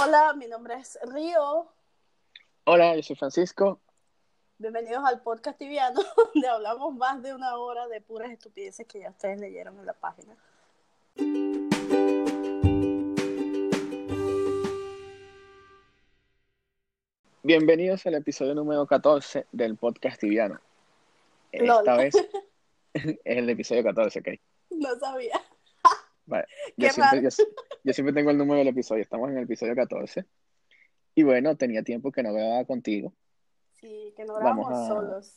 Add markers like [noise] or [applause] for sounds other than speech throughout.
Hola, mi nombre es Río. Hola, yo soy Francisco. Bienvenidos al podcast tibiano, [laughs] donde hablamos más de una hora de puras estupideces que ya ustedes leyeron en la página. Bienvenidos al episodio número 14 del podcast tibiano. Esta vez [laughs] es el episodio 14, ¿ok? No sabía. Vale. Yo siempre, yo, yo siempre tengo el número del episodio, estamos en el episodio 14. Y bueno, tenía tiempo que no grababa contigo. Sí, que no Vamos grabamos a- solos.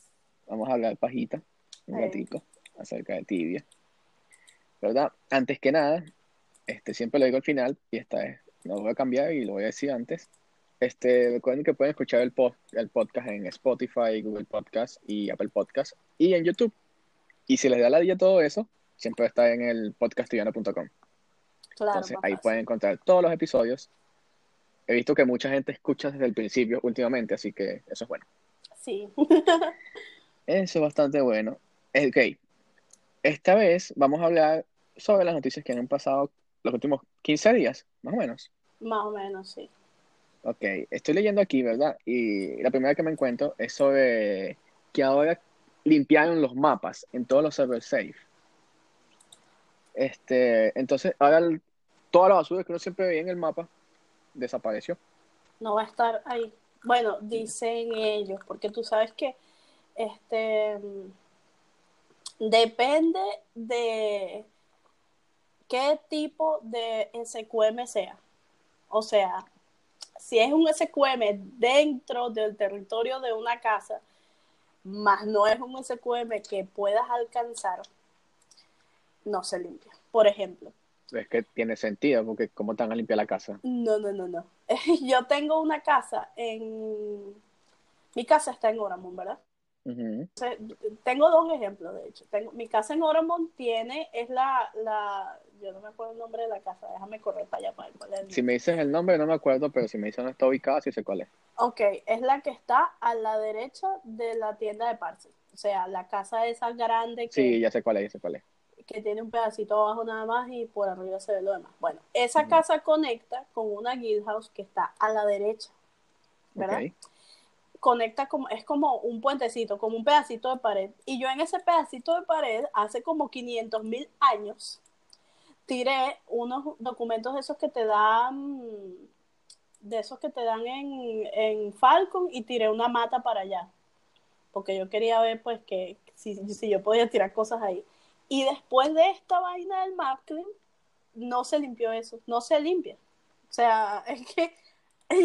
Vamos a hablar pajita un Ey. ratico acerca de tibia. ¿Verdad? Antes que nada, este, siempre lo digo al final y esta vez no lo voy a cambiar y lo voy a decir antes. Este, recuerden que pueden escuchar el, pod- el podcast en Spotify, Google Podcast y Apple Podcast y en YouTube. Y si les da la día todo eso, siempre está en el podcastiviano.com. Claro, Entonces ahí pueden encontrar todos los episodios. He visto que mucha gente escucha desde el principio últimamente, así que eso es bueno. Sí. Eso es bastante bueno. Ok, esta vez vamos a hablar sobre las noticias que han pasado los últimos 15 días, más o menos. más o menos, sí. Ok, estoy leyendo aquí, ¿verdad? Y la primera que me encuentro es sobre que ahora limpiaron los mapas en todos los servers safe. Este, entonces, ahora el- toda la basura que uno siempre veía en el mapa desapareció. No va a estar ahí. Bueno, dicen ellos, porque tú sabes que este mm, depende de qué tipo de SQM sea. O sea, si es un SQM dentro del territorio de una casa, más no es un SQM que puedas alcanzar, no se limpia. Por ejemplo, Es que tiene sentido, porque ¿cómo van a limpiar la casa? no, no, no, no. [laughs] Yo tengo una casa en... Mi casa está en Oramon, ¿verdad? Entonces, tengo dos ejemplos, de hecho. Tengo, mi casa en Oramon tiene, es la, la, yo no me acuerdo el nombre de la casa, déjame correr para allá para ver cuál es Si me dices el nombre, no me acuerdo, pero si me dices dónde está ubicada, sí sé cuál es. Ok, es la que está a la derecha de la tienda de Parcel. O sea, la casa esa grande que, Sí, ya sé cuál es, ya sé cuál es. Que tiene un pedacito abajo nada más y por arriba se ve lo demás. Bueno, esa casa conecta con una guild house que está a la derecha, ¿verdad? Conecta como, es como un puentecito, como un pedacito de pared. Y yo en ese pedacito de pared, hace como 500 mil años, tiré unos documentos de esos que te dan, de esos que te dan en, en Falcon y tiré una mata para allá. Porque yo quería ver pues que si, si yo podía tirar cosas ahí. Y después de esta vaina del Mapclean, no se limpió eso, no se limpia. O sea, [laughs] es que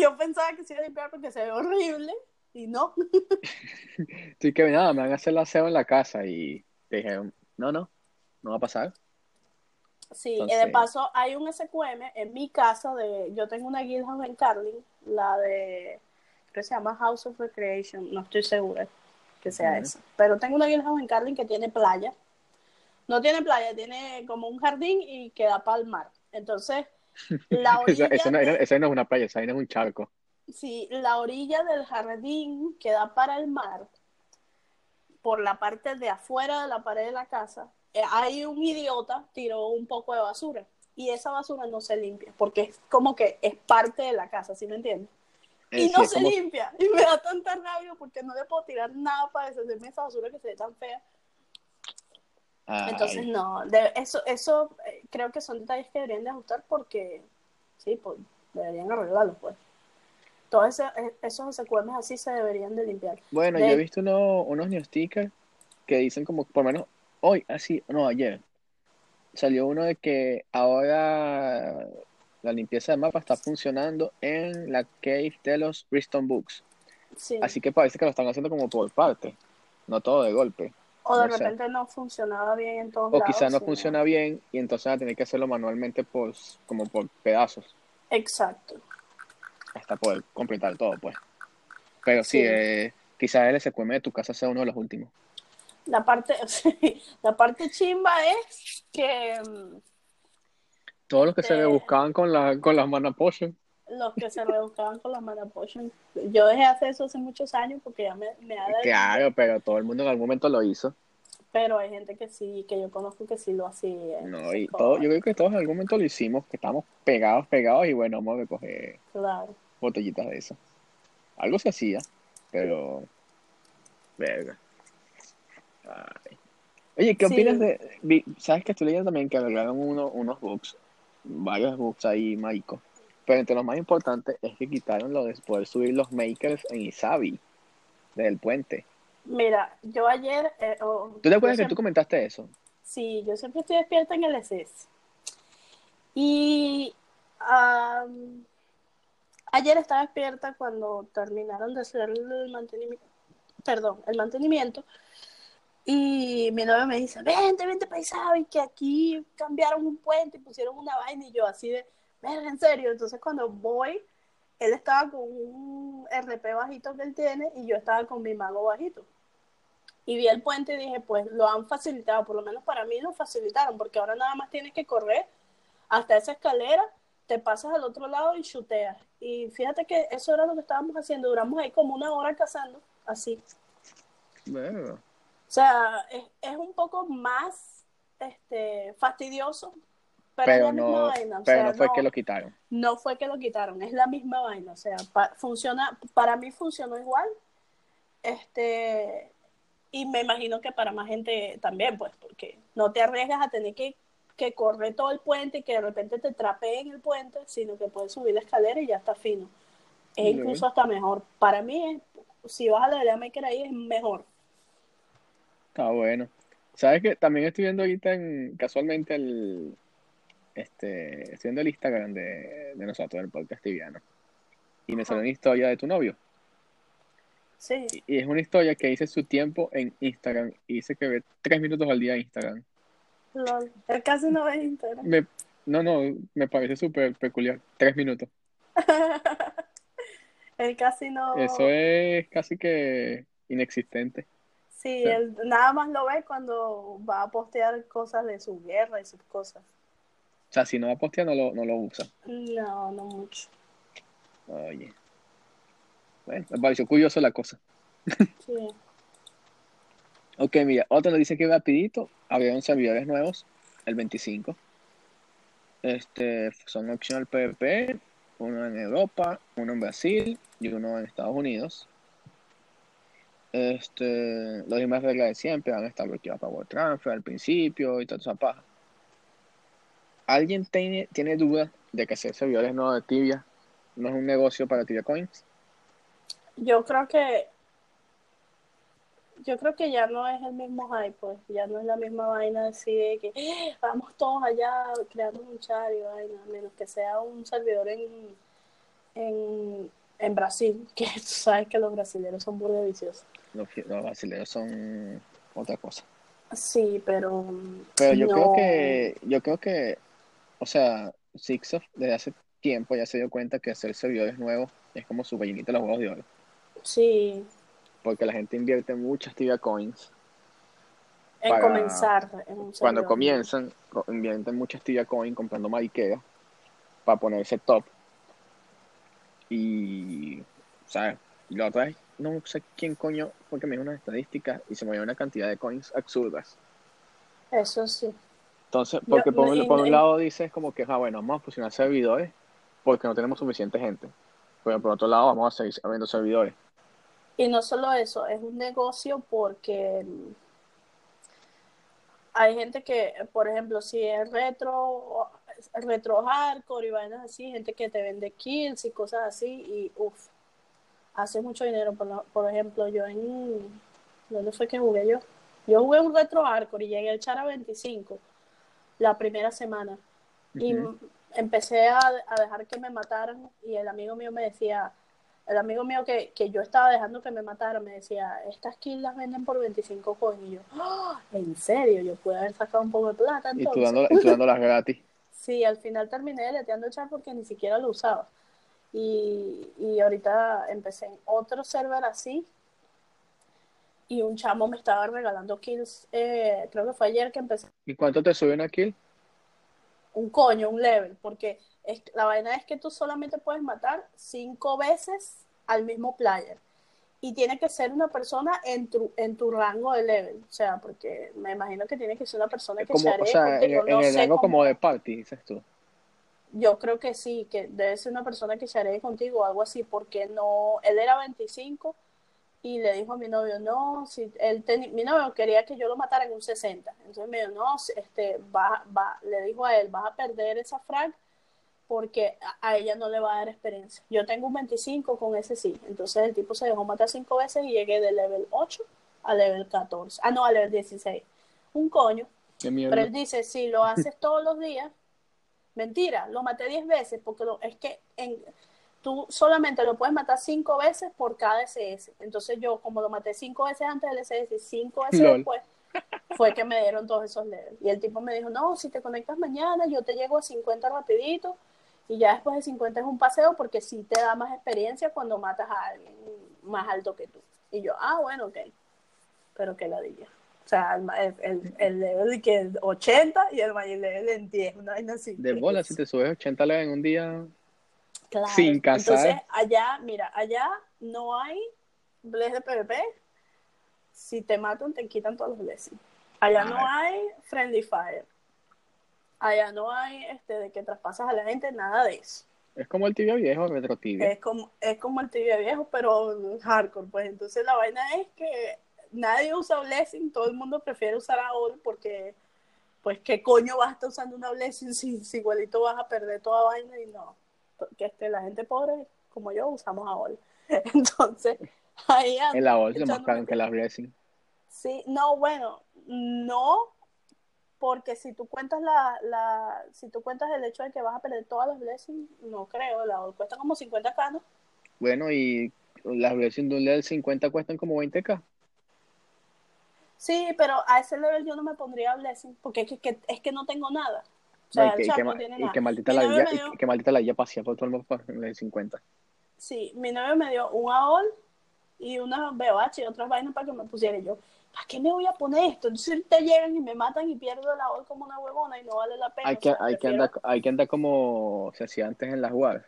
yo pensaba que se iba a limpiar porque se ve horrible y no. [laughs] Así que nada, me van a hacer el aseo en la casa y te dijeron, no, no, no va a pasar. Sí, y de Entonces- paso hay un SQM en mi casa de, yo tengo una guild house en Carling, la de, creo que se llama House of Recreation, no estoy segura que sea Ujú. esa, pero tengo una guild house en Carling que tiene playa, no tiene playa, tiene como un jardín y queda para el mar, entonces [laughs] la orilla, esa no, de- esa no es una playa, esa no es un charco. sí, la orilla del jardín que da para el mar, por la parte de afuera de la pared de la casa, eh, hay un idiota tiró un poco de basura y esa basura no se limpia porque es como que es parte de la casa, ¿sí me entiendes? Eh, Y sí, no se como- limpia y me da tanta rabia porque no le puedo tirar nada para deshacerme de esa basura que se ve tan fea. Ay, Entonces no, de- eso, eso eh, creo que son detalles que deberían de ajustar porque sí, pues deberían arreglarlos pues. Todos ese- eh, esos SQM así se deberían de limpiar. Bueno, de- yo he visto uno- unos new stickers que dicen como, por lo menos hoy, así, no, ayer, salió uno de que ahora la limpieza de mapa está funcionando en la cave de los Bristol Books. Sí. Así que parece que lo están haciendo como por parte, no todo de golpe. O de no sé. repente no funcionaba bien en todos O lados. quizá no funciona bien y entonces va a tener que hacerlo manualmente por, como por pedazos. Exacto. hasta poder completar todo, pues. Pero sí, Sí. eh, quizás el SQM de tu casa sea uno de los últimos. La parte, [laughs] la parte chimba es que mm, Todos los que se Este- rebuscaban con, la, con las. Los que se rebuscaban con las mana potion, yo dejé de hacer eso hace muchos años porque ya me, me da de- Claro, pero todo el mundo en algún momento lo hizo. Pero hay gente que sí, que yo conozco que sí lo hacía. No, y todo, yo creo que todos en algún momento lo hicimos, que estábamos pegados, pegados, y bueno, vamos a recoger Claro. botellitas de eso. Algo se hacía, pero. Verga. Ay. Oye, ¿qué Sí. opinas de. ¿Sabes que estoy leyendo también que agregaron uno, unos books, varios books ahí, Maiko? Pero entre los más importantes es que quitaron lo de poder subir los makers en Isabi, desde el puente. Mira, yo ayer... eh, oh, ¿Tú te acuerdas que tú comentaste eso? Sí, yo siempre estoy despierta en el SS. Y am, ayer estaba despierta cuando terminaron de hacer el mantenimiento, perdón, el mantenimiento. Y mi novio me dice, vente, vente paisado, y que aquí cambiaron un puente y pusieron una vaina y yo así de, verga, en serio. Entonces cuando voy, él estaba con un RP bajito que él tiene y yo estaba con mi mago bajito. Y vi el puente y dije, pues lo han facilitado, por lo menos para mí lo facilitaron, porque ahora nada más tienes que correr hasta esa escalera, te pasas al otro lado y chuteas. Y fíjate que eso era lo que estábamos haciendo, duramos ahí como una hora cazando, así. O sea, es, es un poco más este, fastidioso, pero, Pero es la no, misma vaina. O pero sea, no fue no, que lo quitaron. no fue que lo quitaron, es la misma vaina. O sea, pa- funciona, para mí funcionó igual. Este, y me imagino que para más gente también, pues, porque no te arriesgas a tener que, que correr todo el puente y que de repente te trapeen el puente, sino que puedes subir la escalera y ya está fino. Es incluso hasta mejor. Para mí, es- si vas a la de Maker ahí, es mejor. Está bueno. ¿Sabes que También estoy viendo ahorita en, casualmente el, este, estoy viendo el Instagram de, de nosotros, del podcast tibiano. Y me salió una historia de tu novio. Sí. Y, es una historia que dice su tiempo en Instagram. Y dice que ve tres minutos al día en Instagram. Lol. Él casi no ve Instagram. Me, no, no, me parece súper peculiar. Tres minutos. [laughs] Él casi no. Eso es casi que inexistente. Sí, Sí. él nada más lo ve cuando va a postear cosas de su guerra y sus cosas. O sea, si no va a postear, no lo, no lo usa. No, no mucho. Oye. Bueno, me pareció curioso la cosa. Sí. Ok, mira, otro nos dice que rapidito abrieron servidores nuevos el 25. Este, son optional PvP, uno en Europa, uno en Brasil y uno en Estados Unidos. Este, las mismas reglas de siempre van a estar bloqueadas para World Transfer al principio y toda esa paja. ¿Alguien tiene, tiene duda de que hacer servidores nuevos de Tibia no es un negocio para Tibia Coins? Yo creo que yo creo que ya no es el mismo hype, pues, ya no es la misma vaina así de que "Eh, vamos todos allá creando un chat y vaina, a menos que sea un servidor en, en, en Brasil, [laughs] que tú sabes que los brasileños son burda viciosos. Los, los brasileños son otra cosa. Sí, pero Pero yo creo no. que, yo creo que, o sea, Sixof desde hace tiempo ya se dio cuenta que hacer servidores nuevos es como su gallinita de los huevos de oro. Sí, Porque la gente invierte muchas Tibia Coins. en Para- comenzar en un Cuando comienzan, co- invierten muchas Tibia Coins comprando mariqueras para ponerse top. Y, ¿sabes? Y la otra vez, no sé quién coño, porque me dio unas estadísticas y se me dio una cantidad de coins absurdas. Eso sí. Entonces, porque por, un- lado dices como que, ah, bueno, vamos a fusionar servidores porque no tenemos suficiente gente. Pero por otro lado, vamos a seguir abriendo servidores. Y no solo eso, es un negocio porque mm, hay gente que, por ejemplo, si es retro, retro hardcore y vainas así, gente que te vende kills y cosas así, y uff, hace mucho dinero. Por ejemplo, yo en. ¿Dónde fue que jugué yo? Yo jugué un retro hardcore y llegué a echar a 25 la primera semana. Y empecé a, a dejar que me mataran y el amigo mío me decía, el amigo mío que, que yo estaba dejando que me mataran me decía, estas kills las venden por 25 coins y yo, "Ah, en serio, yo pude haber sacado un poco de plata Y tú, entonces. dando, y tú dándolas gratis. [laughs] Sí, al final terminé deleteando el chat porque ni siquiera lo usaba. Y, y ahorita empecé en otro server así y un chamo me estaba regalando kills, eh, creo que fue ayer que empecé ¿Y cuánto te sube una kill? un coño, un level, porque es, la vaina es que tú solamente puedes matar cinco veces al mismo player. y tiene que ser una persona en tu, en tu rango de level. O sea, porque me imagino que tiene que ser una persona que como, o sea, en, en el rango como de party, dices tú. Yo creo que sí, que debe ser una persona que se haré contigo o algo así, porque no, él era 25 y le dijo a mi novio, no, si él mi novio quería que yo lo matara en un 60. Entonces me dijo, no, este, va, va, le dijo a él, vas a perder esa frag porque a, ella no le va a dar experiencia. Yo tengo un 25 con ese sí. Entonces el tipo se dejó matar cinco veces y llegué de level 8 a level 14. Ah, no, a level 16. Un coño. Pero él dice, si lo haces todos los días, mentira, lo maté 10 veces porque es que en, tú solamente lo puedes matar 5 veces por cada SS. Entonces yo, como lo maté 5 veces antes del SS y 5 veces después, fue que me dieron todos esos levels. Y el tipo me dijo, no, si te conectas mañana, yo te llego a 50 rapidito y ya después de 50 es un paseo porque sí te da más experiencia cuando matas a alguien más alto que tú. Y yo, ah, bueno, ok. Pero que la diga. O sea, el, el, el level que 80 y el mayor level en 10, una vaina así. De bola, si te subes 80 level en un día claro. sin casar. Entonces, allá, mira, allá no hay bless de PvP. Si te matan, te quitan todos los blessings. Allá no hay friendly fire. Allá no hay este de que traspasas a la gente, nada de eso. Es como el tibia viejo, retro tibia. Es como, es como el tibia viejo, pero hardcore, pues. Entonces la vaina es que nadie usa Blessing, todo el mundo prefiere usar AOL porque, pues, ¿qué coño vas a estar usando una Blessing si, igualito vas a perder toda vaina y no? Que este, la gente pobre, como yo, usamos AOL. [laughs] Entonces, ahí El AOL es más caro que la Blessing. Sí, no, bueno, no, porque si tú cuentas la, la, si tú cuentas el hecho de que vas a perder todas las blessings, no creo, la cuesta como 50k, ¿no? Bueno, y las blessings de un level 50 cuestan como 20k. Sí, pero a ese level yo no me pondría blessing, porque es que, es que no tengo nada. Sea, y, que, y, que, maldita la vida, y que maldita la vida pasea por todo el mundo en el 50. Sí, mi novio me dio un AOL y una BOH y otras vainas para que me pusiera yo ¿para qué me voy a poner esto? Entonces te llegan y me matan y pierdo la voz como una huevona y no vale la pena. Hay que, hay que, andar, hay que andar como se hacía antes en las web,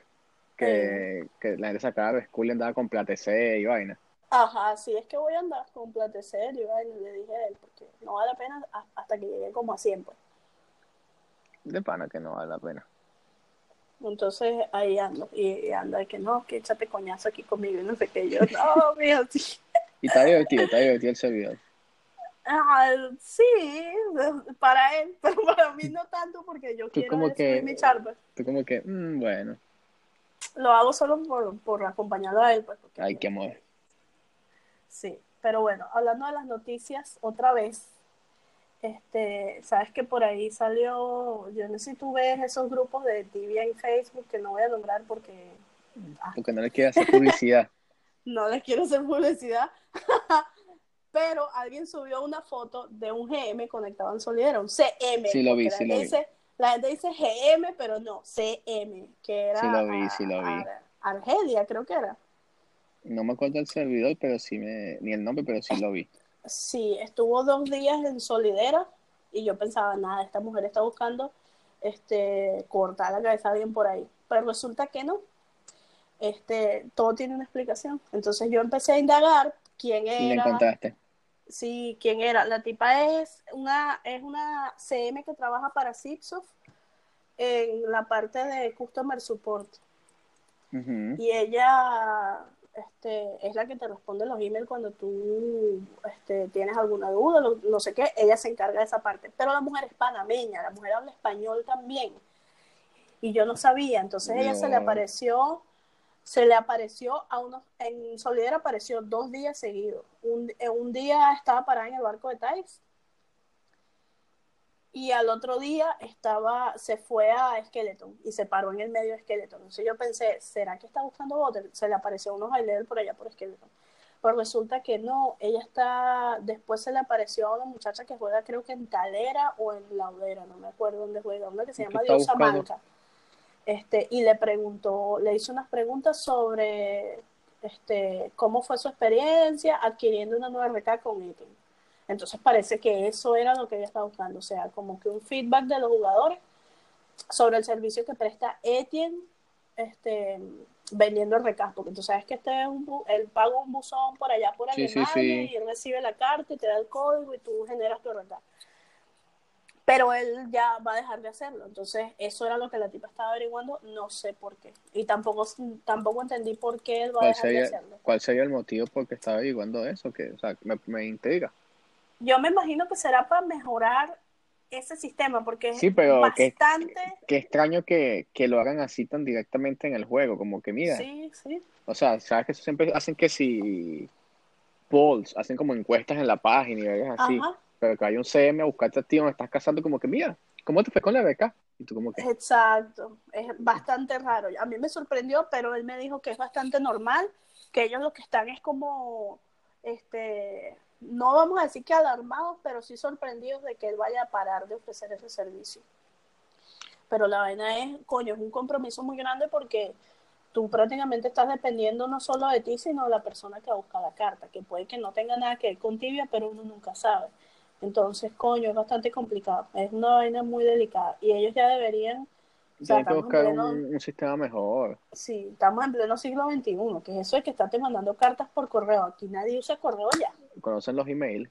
que, que la gente sacaba school y andaba con platecer y vaina. Ajá, sí, es que voy a andar con platecer y vaina, le dije a él, porque no vale la pena hasta que llegue como a 100, pues. De pana que no vale la pena. Entonces ahí ando, y, anda que no, que échate coñazo aquí conmigo y no sé qué, yo, no, [laughs] mío, sí. Y está divertido, está divertido el servidor. Ah, sí, para él, [laughs] pero para mí no tanto porque yo quiero como que, mi charla. Tú como que, mm, bueno. Lo hago solo por, por acompañarlo a él. Pues, Ay, qué amor. Sí, pero bueno, hablando de las noticias, otra vez, este, sabes que por ahí salió, yo no sé si tú ves esos grupos de tibia en Facebook que no voy a nombrar porque... Ah. Porque no les quiero hacer publicidad. [laughs] no les quiero hacer publicidad, [laughs] pero alguien subió una foto de un GM conectado en Solidera, un CM. Sí, lo vi, sí lo vi. La gente dice GM, pero no, CM, que era. Sí, lo vi, sí, lo vi. Argelia, creo que era. No me acuerdo el servidor, pero sí me. ni el nombre, pero sí lo vi. Sí, estuvo dos días en Solidera y yo pensaba, nada, esta mujer está buscando este cortar la cabeza bien por ahí. Pero resulta que no. Este, todo tiene una explicación. Entonces yo empecé a indagar quién era. ¿Y encontraste? Sí, quién era. La tipa es una, es una CM que trabaja para Zipsoft en la parte de Customer Support. Y ella este, es la que te responde los emails cuando tú este, tienes alguna duda, no, sé qué, ella se encarga de esa parte. Pero la mujer es panameña, la mujer habla español también. Y yo no sabía, entonces ella se le apareció se le apareció a unos, en Solidera apareció dos días seguidos. Un, un día estaba parada en el barco de Thais y al otro día estaba, se fue a Skeleton y se paró en el medio de Skeleton. Entonces yo pensé, ¿será que está buscando bote? Se le apareció unos bailes por allá por Skeleton. Pero resulta que no, ella está, después se le apareció a una muchacha que juega creo que en Talera o en Laudera, no me acuerdo dónde juega, una que se llama Diosa Manca este, y le preguntó, le hizo unas preguntas sobre este, cómo fue su experiencia adquiriendo una nueva RK con Etienne. Entonces parece que eso era lo que ella estaba buscando, o sea, como que un feedback de los jugadores sobre el servicio que presta Etienne este, vendiendo el recast, porque tú sabes que este es un bu- él paga un buzón por allá por Sí, sí, Alemania sí. y él recibe la carta y te da el código y tú generas tu recast. Pero él ya va a dejar de hacerlo. Entonces, eso era lo que la tipa estaba averiguando, no sé por qué. Y tampoco, tampoco entendí por qué él va a ¿Cuál dejar de hacerlo. cuál sería el motivo por qué estaba averiguando eso? Que, o sea, me, me intriga. Yo me imagino que será para mejorar ese sistema, porque Sí, es pero que- bastante... Qué extraño que, que lo hagan así tan directamente en el juego, como que mira, Sí, sí. o sea, sabes que siempre hacen que si polls, hacen como encuestas en la página y vergas así, Ajá. pero que hay un CM a buscarte a ti donde estás casando como que mira, ¿cómo te fue con la beca? Y tú como que, Exacto, es bastante raro. A mí me sorprendió, pero él me dijo que es bastante normal, que ellos lo que están es como, este, no vamos a decir que alarmados, pero sí sorprendidos de que él vaya a parar de ofrecer ese servicio. Pero la vaina es, coño, es un compromiso muy grande porque tú prácticamente estás dependiendo no solo de ti, sino de la persona que busca la carta, que puede que no tenga nada que ver con tibia, pero uno nunca sabe. Entonces, coño, es bastante complicado. Es una vaina muy delicada. Y ellos ya deberían, o sea, tienen que buscar pleno, un, un sistema mejor. sí, estamos en pleno siglo XXI, que es eso de que estarte mandando cartas por correo. Aquí nadie usa correo ya. Conocen los emails.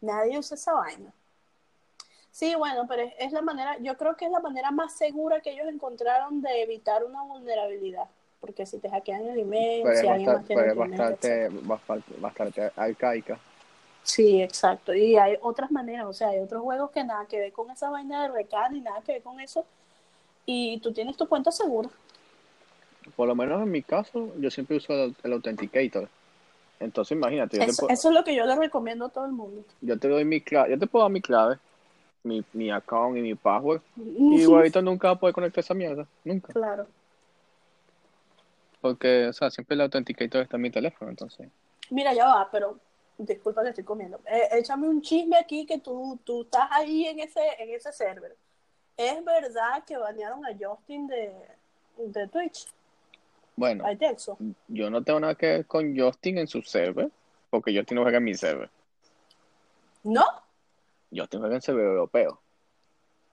Nadie usa esa vaina. Sí, bueno, pero es, es la manera, yo creo que es la manera más segura que ellos encontraron de evitar una vulnerabilidad. Porque si te hackean el email, Pero si es alguien más bastante, tiene pero es email, bastante, bastante, bastante arcaica. Sí, exacto. Y hay otras maneras, o sea, hay otros juegos que nada que ver con esa vaina de recan ni nada que ver con eso. Y tú tienes tu cuenta segura. Por lo menos en mi caso, yo siempre uso el, el Authenticator. Entonces imagínate, yo te, Eso, puedo- eso es lo que yo le recomiendo a todo el mundo. yo te doy mi clave, yo te puedo dar mi clave, mi, mi account y mi password. [laughs] Y igualito nunca va a poder conectar esa mierda. Nunca. Claro. Porque, o sea, siempre el Authenticator está en mi teléfono, entonces. Mira, ya va, pero disculpa que estoy comiendo. Eh, échame un chisme aquí que tú, tú estás ahí en ese, en ese server. ¿Es verdad que banearon a Justin de, de Twitch? Bueno, yo no tengo nada que ver con Justin en su server, porque Justin no juega en mi server. ¿No? Justin juega en server europeo.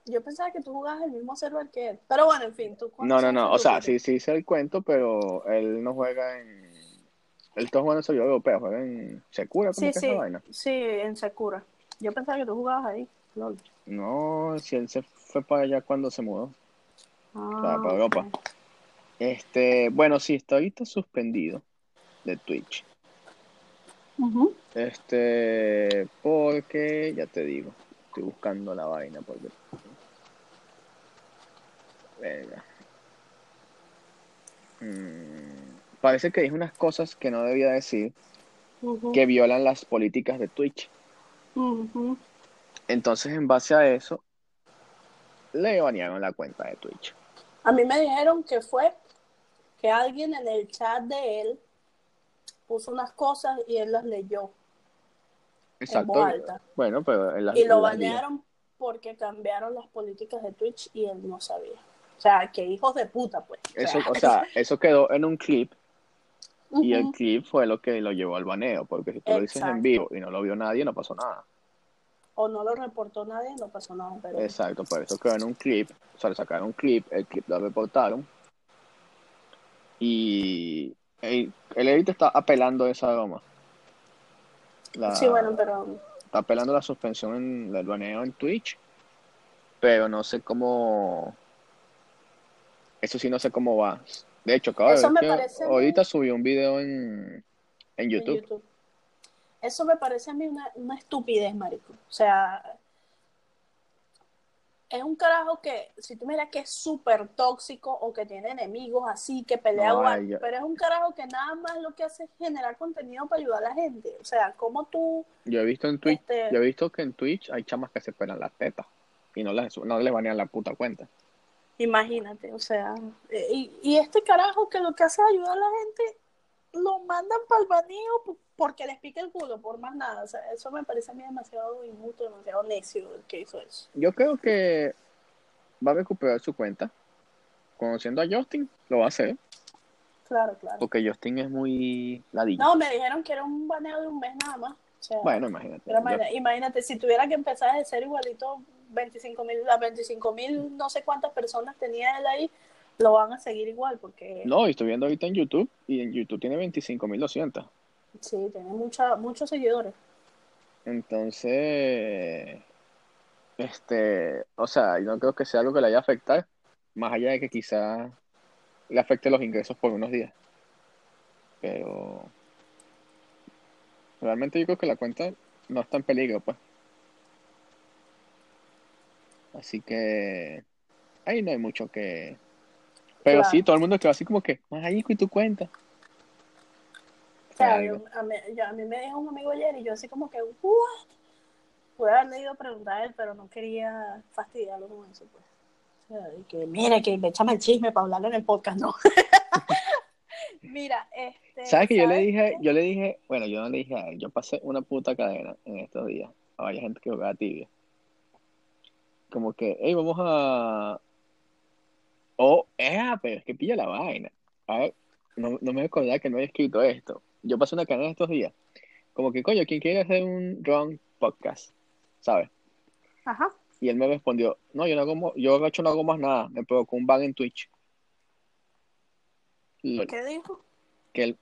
Yo pensaba que tú jugabas el mismo server que él. Pero bueno, en fin, tú No, no, no. O sea, sí sí, sé el cuento, pero él no juega en. Él está jugando en server europeo, juega en Secura, ¿cómo Sí, que sí, esa vaina? sí, en Sakura. Yo pensaba que tú jugabas ahí. Lol. No, si él se fue para allá cuando se mudó. Ah, para Europa. ok. Este, bueno, sí, está ahorita suspendido de Twitch. Este, porque, ya te digo, estoy buscando la vaina porque... Venga. Mm, parece que dijo unas cosas que no debía decir que violan las políticas de Twitch. Entonces, en base a eso, le banearon la cuenta de Twitch. A mí me dijeron que fue que alguien en el chat de él puso unas cosas y él las leyó Exacto. en voz alta. Bueno, pero Y lo banearon porque cambiaron las políticas de Twitch y él no sabía. O sea, que hijos de puta, pues. Eso, o sea, [laughs] eso quedó en un clip y el clip fue lo que lo llevó al baneo, porque si tú lo dices en vivo y no lo vio nadie, no pasó nada. o no lo reportó nadie, no pasó nada. Pero Exacto, por eso quedó en un clip, o sea, le sacaron un clip, el clip lo reportaron y el, el edit está apelando esa broma. La- sí, bueno, pero Está apelando la suspensión en, del baneo en Twitch, pero no sé cómo... Eso sí, no sé cómo va. De hecho, acabo de Eso me parece muy- ahorita subió un video en, en en YouTube. YouTube. Eso me parece a mí una, una estupidez, marico. O sea, es un carajo que, si tú miras que es súper tóxico o que tiene enemigos así, que pelea No, ay, pero es un carajo que nada más lo que hace es generar contenido para ayudar a la gente. O sea, como tú, Yo he visto en Twitch, Este- yo he visto que en Twitch hay chamas que se pelan las tetas y no les, no les banean la puta cuenta. imagínate, o sea, y, y este carajo que lo que hace es ayudar a la gente, lo mandan para el baneo porque les pica el culo, por más nada. O sea, eso me parece a mí demasiado injusto, demasiado necio el que hizo eso. Yo creo que va a recuperar su cuenta. Conociendo a Justin, lo va a hacer, Claro, claro. porque Justin es muy ladillo. No, me dijeron que era un baneo de un mes nada más. O sea, Bueno, imagínate. Yo- imagínate, si tuviera que empezar de ser igualito, 25 mil, las 25 mil, no sé cuántas personas tenía él ahí, lo van a seguir igual porque No, y estoy viendo ahorita en YouTube y en YouTube tiene 25.200. sí, tiene mucha, muchos seguidores. Entonces, este, o sea, yo no creo que sea algo que le vaya a afectar, más allá de que quizá le afecte los ingresos por unos días. Pero realmente yo creo que la cuenta no está en peligro, pues. Así que ahí no hay mucho que... Pero Claro. sí, todo el mundo quedó así como que, Marico, ¿y tu cuenta? O sea, Algo. yo- a, mí, yo- a mí me dijo un amigo ayer y yo así como que, ¿what? Pude haberle ido a preguntar a él, pero no quería fastidiarlo con eso, pues. O sea, y que, mira, que échame el chisme para hablarlo en el podcast, no. [laughs] mira, este... ¿Sabes que yo le dije, qué? yo le dije, bueno, yo no le dije a él, yo pasé una puta cadena en estos días a varias gente que jugaba tibia. Como que, hey, vamos a... Oh, eh, pero es que pilla la vaina. A ver, no, no me acordaba que no había escrito esto. Yo pasé una cadena estos días. Como que, coño, ¿quién quiere hacer un wrong podcast? ¿Sabes? Ajá. Y él me respondió, no, yo no hago, yo de hecho no hago más nada, me provocó un ban en Twitch. Lol. ¿Qué dijo? que él,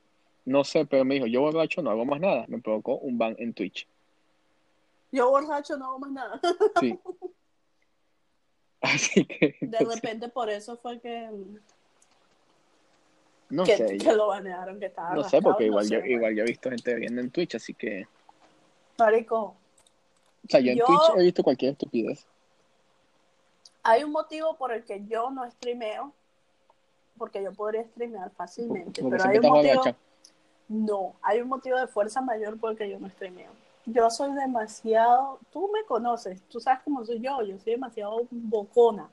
no sé, pero me dijo, yo borracho no hago más nada, me provocó un ban en Twitch. Yo borracho no hago más nada. Sí. [laughs] [laughs] Así que, De repente por eso fue que, no que, sé, que lo banearon, que estaba no sé, porque igual yo, pues. igual yo he visto gente viendo en Twitch, así que, Marico, o sea, yo en Yo- Twitch he visto cualquier estupidez. hay un motivo por el que yo no streameo, porque yo podría streamear fácilmente, Porque pero hay un motivo, no, hay un motivo de fuerza mayor por el que yo no streameo. Yo soy demasiado, tú me conoces, tú sabes cómo soy yo, yo soy demasiado bocona.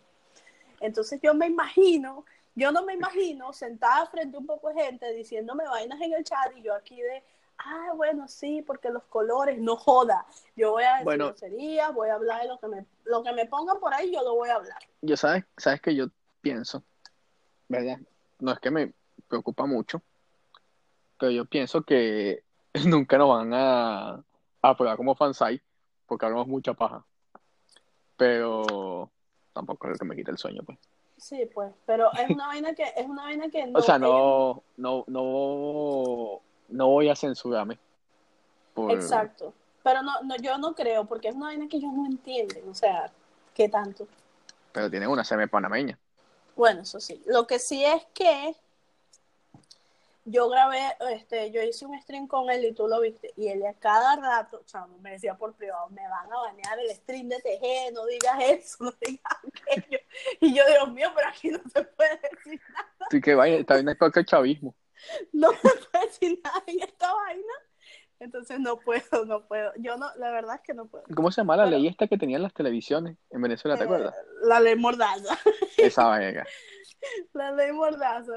Entonces yo me imagino, yo no me imagino sentada frente a un poco de gente diciéndome vainas en el chat y yo aquí de, ah, bueno, sí, porque los colores, no joda. Yo voy a decir Bueno. groserías, voy a hablar de lo que me, lo que me pongan por ahí, yo lo voy a hablar. Yo sabes, sabes que yo pienso, ¿verdad? No es que me preocupa mucho, pero yo pienso que [laughs] nunca nos van a, a probar como fansite, porque hablamos mucha paja. Pero tampoco es lo que me quita el sueño, pues. Sí, pues, pero es una vaina que, es una vaina que [laughs] no, O sea, no, no, no, no voy a censurarme. Por... Exacto. Pero no, no, yo no creo, porque es una vaina que ellos no entienden, o sea, ¿qué tanto? Pero tienen una semi panameña. Bueno, eso sí. Lo que sí es que yo grabé, este, yo hice un stream con él y tú lo viste, y él a cada rato, chamo, me decía por privado, me van a banear el stream de TG, no digas eso, no digas aquello. Y yo, Dios mío, pero aquí no se puede decir nada, Así que vaya, está bien es el chavismo. [laughs] no se puede decir nada en esta vaina. Entonces no puedo, no puedo. Yo no, la verdad es que no puedo. ¿Cómo se llama la Pero- ley esta que tenían las televisiones en Venezuela? ¿Te Eh, acuerdas? la ley mordaza, Esa vaina. [laughs] [laughs] la ley mordaza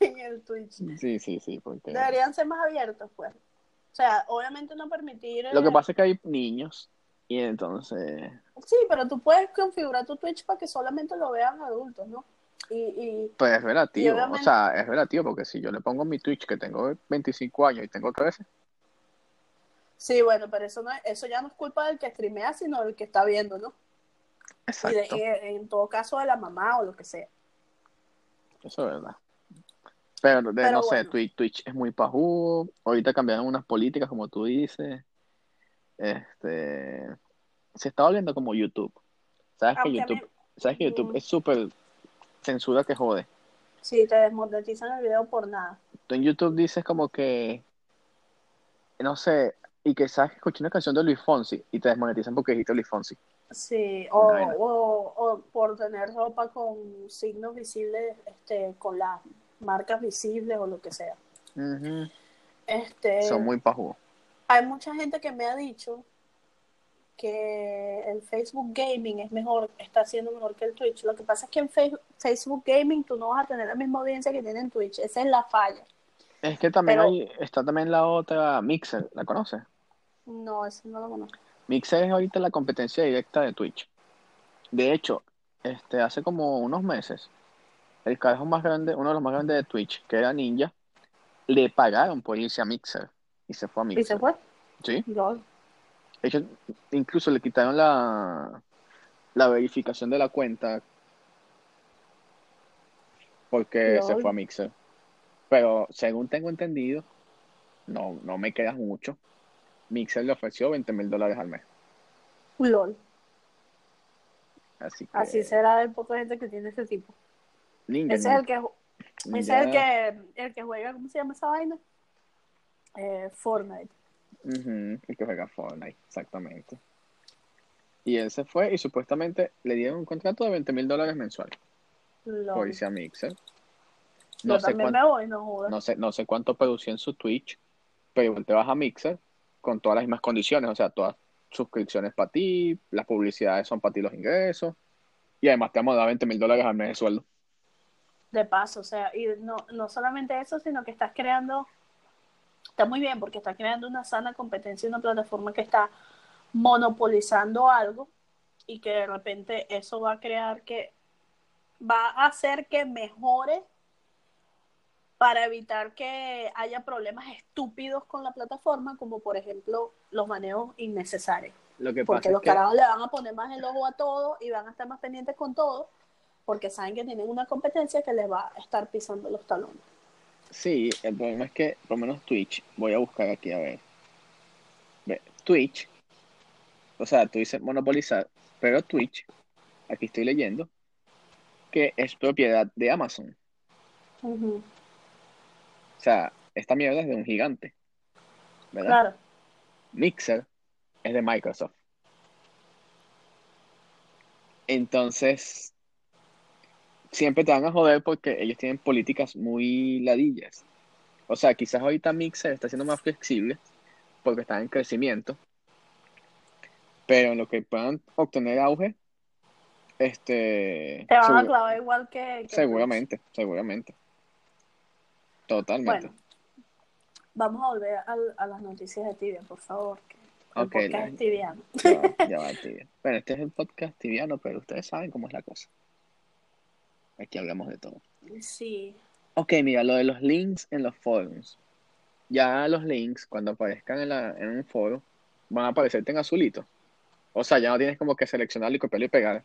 en el Twitch. Sí, sí, sí, porque... Deberían ser más abiertos, pues. O sea, obviamente no permitir. Lo que pasa es que hay niños y entonces... Sí, pero tú puedes configurar tu Twitch para que solamente lo vean adultos, ¿no? Y, y Pues es relativo, obviamente- o sea, es relativo porque si yo le pongo mi Twitch que tengo 25 años y tengo 13, sí, bueno, pero eso no es- eso ya no es culpa del que streamea, sino del que está viendo, ¿no? Y de- exacto, en todo caso de la mamá o lo que sea. Eso es verdad. Pero, de, Pero no sé. Twitch, Twitch es muy pajudo, ahorita cambiaron unas políticas como tú dices, este, se está volviendo como YouTube. ¿Sabes que Aunque YouTube, sabes que YouTube Mm. es súper censura que jode? sí, te desmonetizan el video por nada. Tú en YouTube dices como que, no sé, y que sabes que escuché una canción de Luis Fonsi y te desmonetizan porque dijiste Luis Fonsi. Sí, o, o, o por tener ropa con signos visibles, este, con las marcas visibles o lo que sea. Este, Son muy pajudos. hay mucha gente que me ha dicho que el Facebook Gaming es mejor, está siendo mejor que el Twitch. Lo que pasa es que en Fe- Facebook Gaming tú no vas a tener la misma audiencia que tiene en Twitch. Esa es la falla. Es que también Pero- hay, está también la otra Mixer, ¿la conoces? No, ese no lo conozco. Mixer es ahorita la competencia directa de Twitch. De hecho, este, hace como unos meses, el carajo más grande, uno de los más grandes de Twitch, que era Ninja, le pagaron por irse a Mixer y se fue a ¿Y Mixer. se fue? Sí, hecho, incluso le quitaron la, la verificación de la cuenta. porque se fue a Mixer. Pero según tengo entendido, no, no me queda mucho. Mixer le ofreció 20 mil dólares al mes. LOL. Así que, Así será el poco gente que tiene ese tipo. Ninja, Ese es el que, ese es el que, el que juega, ¿cómo se llama esa vaina? Eh, Fortnite. Ujú, el que juega Fortnite, exactamente. Y él se fue y supuestamente le dieron un contrato de 20 mil dólares mensuales LOL. por irse a Mixer. Yo No sé, también cuán- me voy, no no sé, no sé cuánto producía en su Twitch, pero igual te vas a Mixer con todas las mismas condiciones, o sea, todas suscripciones para ti, las publicidades son para ti los ingresos, y además te vamos a dar 20 mil dólares al mes de sueldo. De paso, o sea, y no, no solamente eso, sino que estás creando, está muy bien porque estás creando una sana competencia en una plataforma que está monopolizando algo y que de repente eso va a crear que, va a hacer que mejore para evitar que haya problemas estúpidos con la plataforma, como por ejemplo los manejos innecesarios. Lo que Porque los que, carajos le van a poner más el ojo a todo y van a estar más pendientes con todo, porque saben que tienen una competencia que les va a estar pisando los talones. sí, el problema es que, por lo menos Twitch, voy a buscar aquí a ver. Ve, Twitch, o sea, tú dices monopolizar, pero Twitch, aquí estoy leyendo, que es propiedad de Amazon. Ujú, O sea, esta mierda es de un gigante, ¿verdad? Claro, Mixer es de Microsoft. Entonces, siempre te van a joder porque ellos tienen políticas muy ladillas. O sea, quizás ahorita Mixer está siendo más flexible porque está en crecimiento, pero en lo que puedan obtener auge, este, te van a clavar igual que... que seguramente, seguramente. Totalmente. Bueno, vamos a volver a, las noticias de Tibia, por favor. el podcast la- es tibiano. Ya va, [laughs] ya va, tibia. Bueno, este es el podcast tibiano, pero ustedes saben cómo es la cosa. Aquí hablamos de todo. Sí, Ok, mira, lo de los links en los forums. Ya los links, cuando aparezcan en, la, en un foro, van a aparecerte en azulito. O sea, ya no tienes como que seleccionarlo y copiarlo y pegar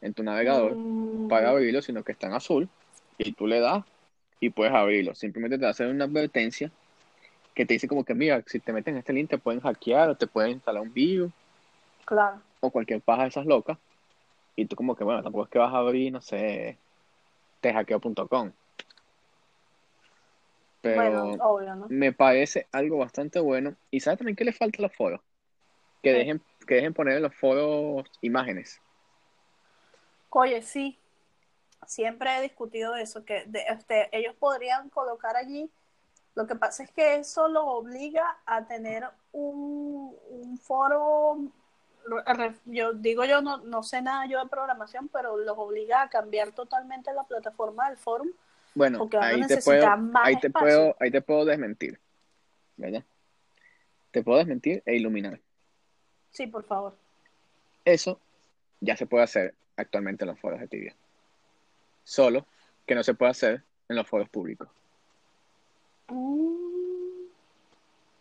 en tu navegador Mm, para abrirlo, sino que está en azul y tú le das y puedes abrirlo. Simplemente te va a hacer una advertencia que te dice como que, mira, si te meten en este link te pueden hackear o te pueden instalar un virus claro. o cualquier paja de esas locas. Y tú como que, bueno, tampoco es que vas a abrir, no sé, tejaqueo.com. Pero Bueno, obvio, ¿no? me parece algo bastante bueno. Y ¿sabes también qué le falta a los foros? Que ¿Qué? dejen, que dejen poner en los foros imágenes. Oye, sí, siempre he discutido eso, que de- este, ellos podrían colocar allí, lo que pasa es que eso lo obliga a tener un, un foro, yo digo yo no, no sé nada yo de programación, pero los obliga a cambiar totalmente la plataforma del forum, Bueno, porque ahí te puedo, más ahí te puedo, ahí te puedo desmentir. ¿Verdad? Te puedo desmentir e iluminar. Sí, por favor. Eso ya se puede hacer actualmente en los foros de Tibia. Solo que no se puede hacer en los foros públicos. Mm.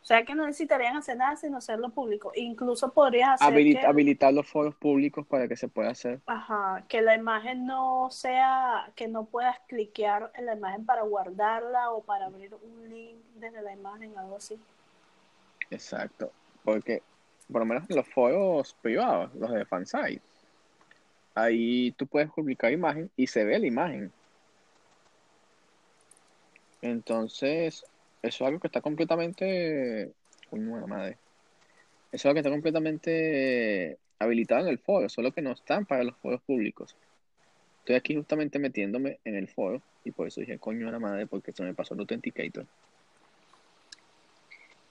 O sea que no necesitarían hacer nada sino hacerlo público. Incluso podrías hacer que, habilitar los foros públicos para que se pueda hacer. ajá, que la imagen no sea, que no puedas cliquear en la imagen para guardarla o para abrir un link desde la imagen, algo así. Exacto. Porque, por lo menos en los foros privados, los de fansite, ahí tú puedes publicar imagen y se ve la imagen. Entonces, eso es algo que está completamente. Uy, la madre. Eso es algo que está completamente habilitado en el foro, solo que no están para los foros públicos. Estoy aquí justamente metiéndome en el foro y por eso dije, coño a la madre, porque se me pasó el Authenticator.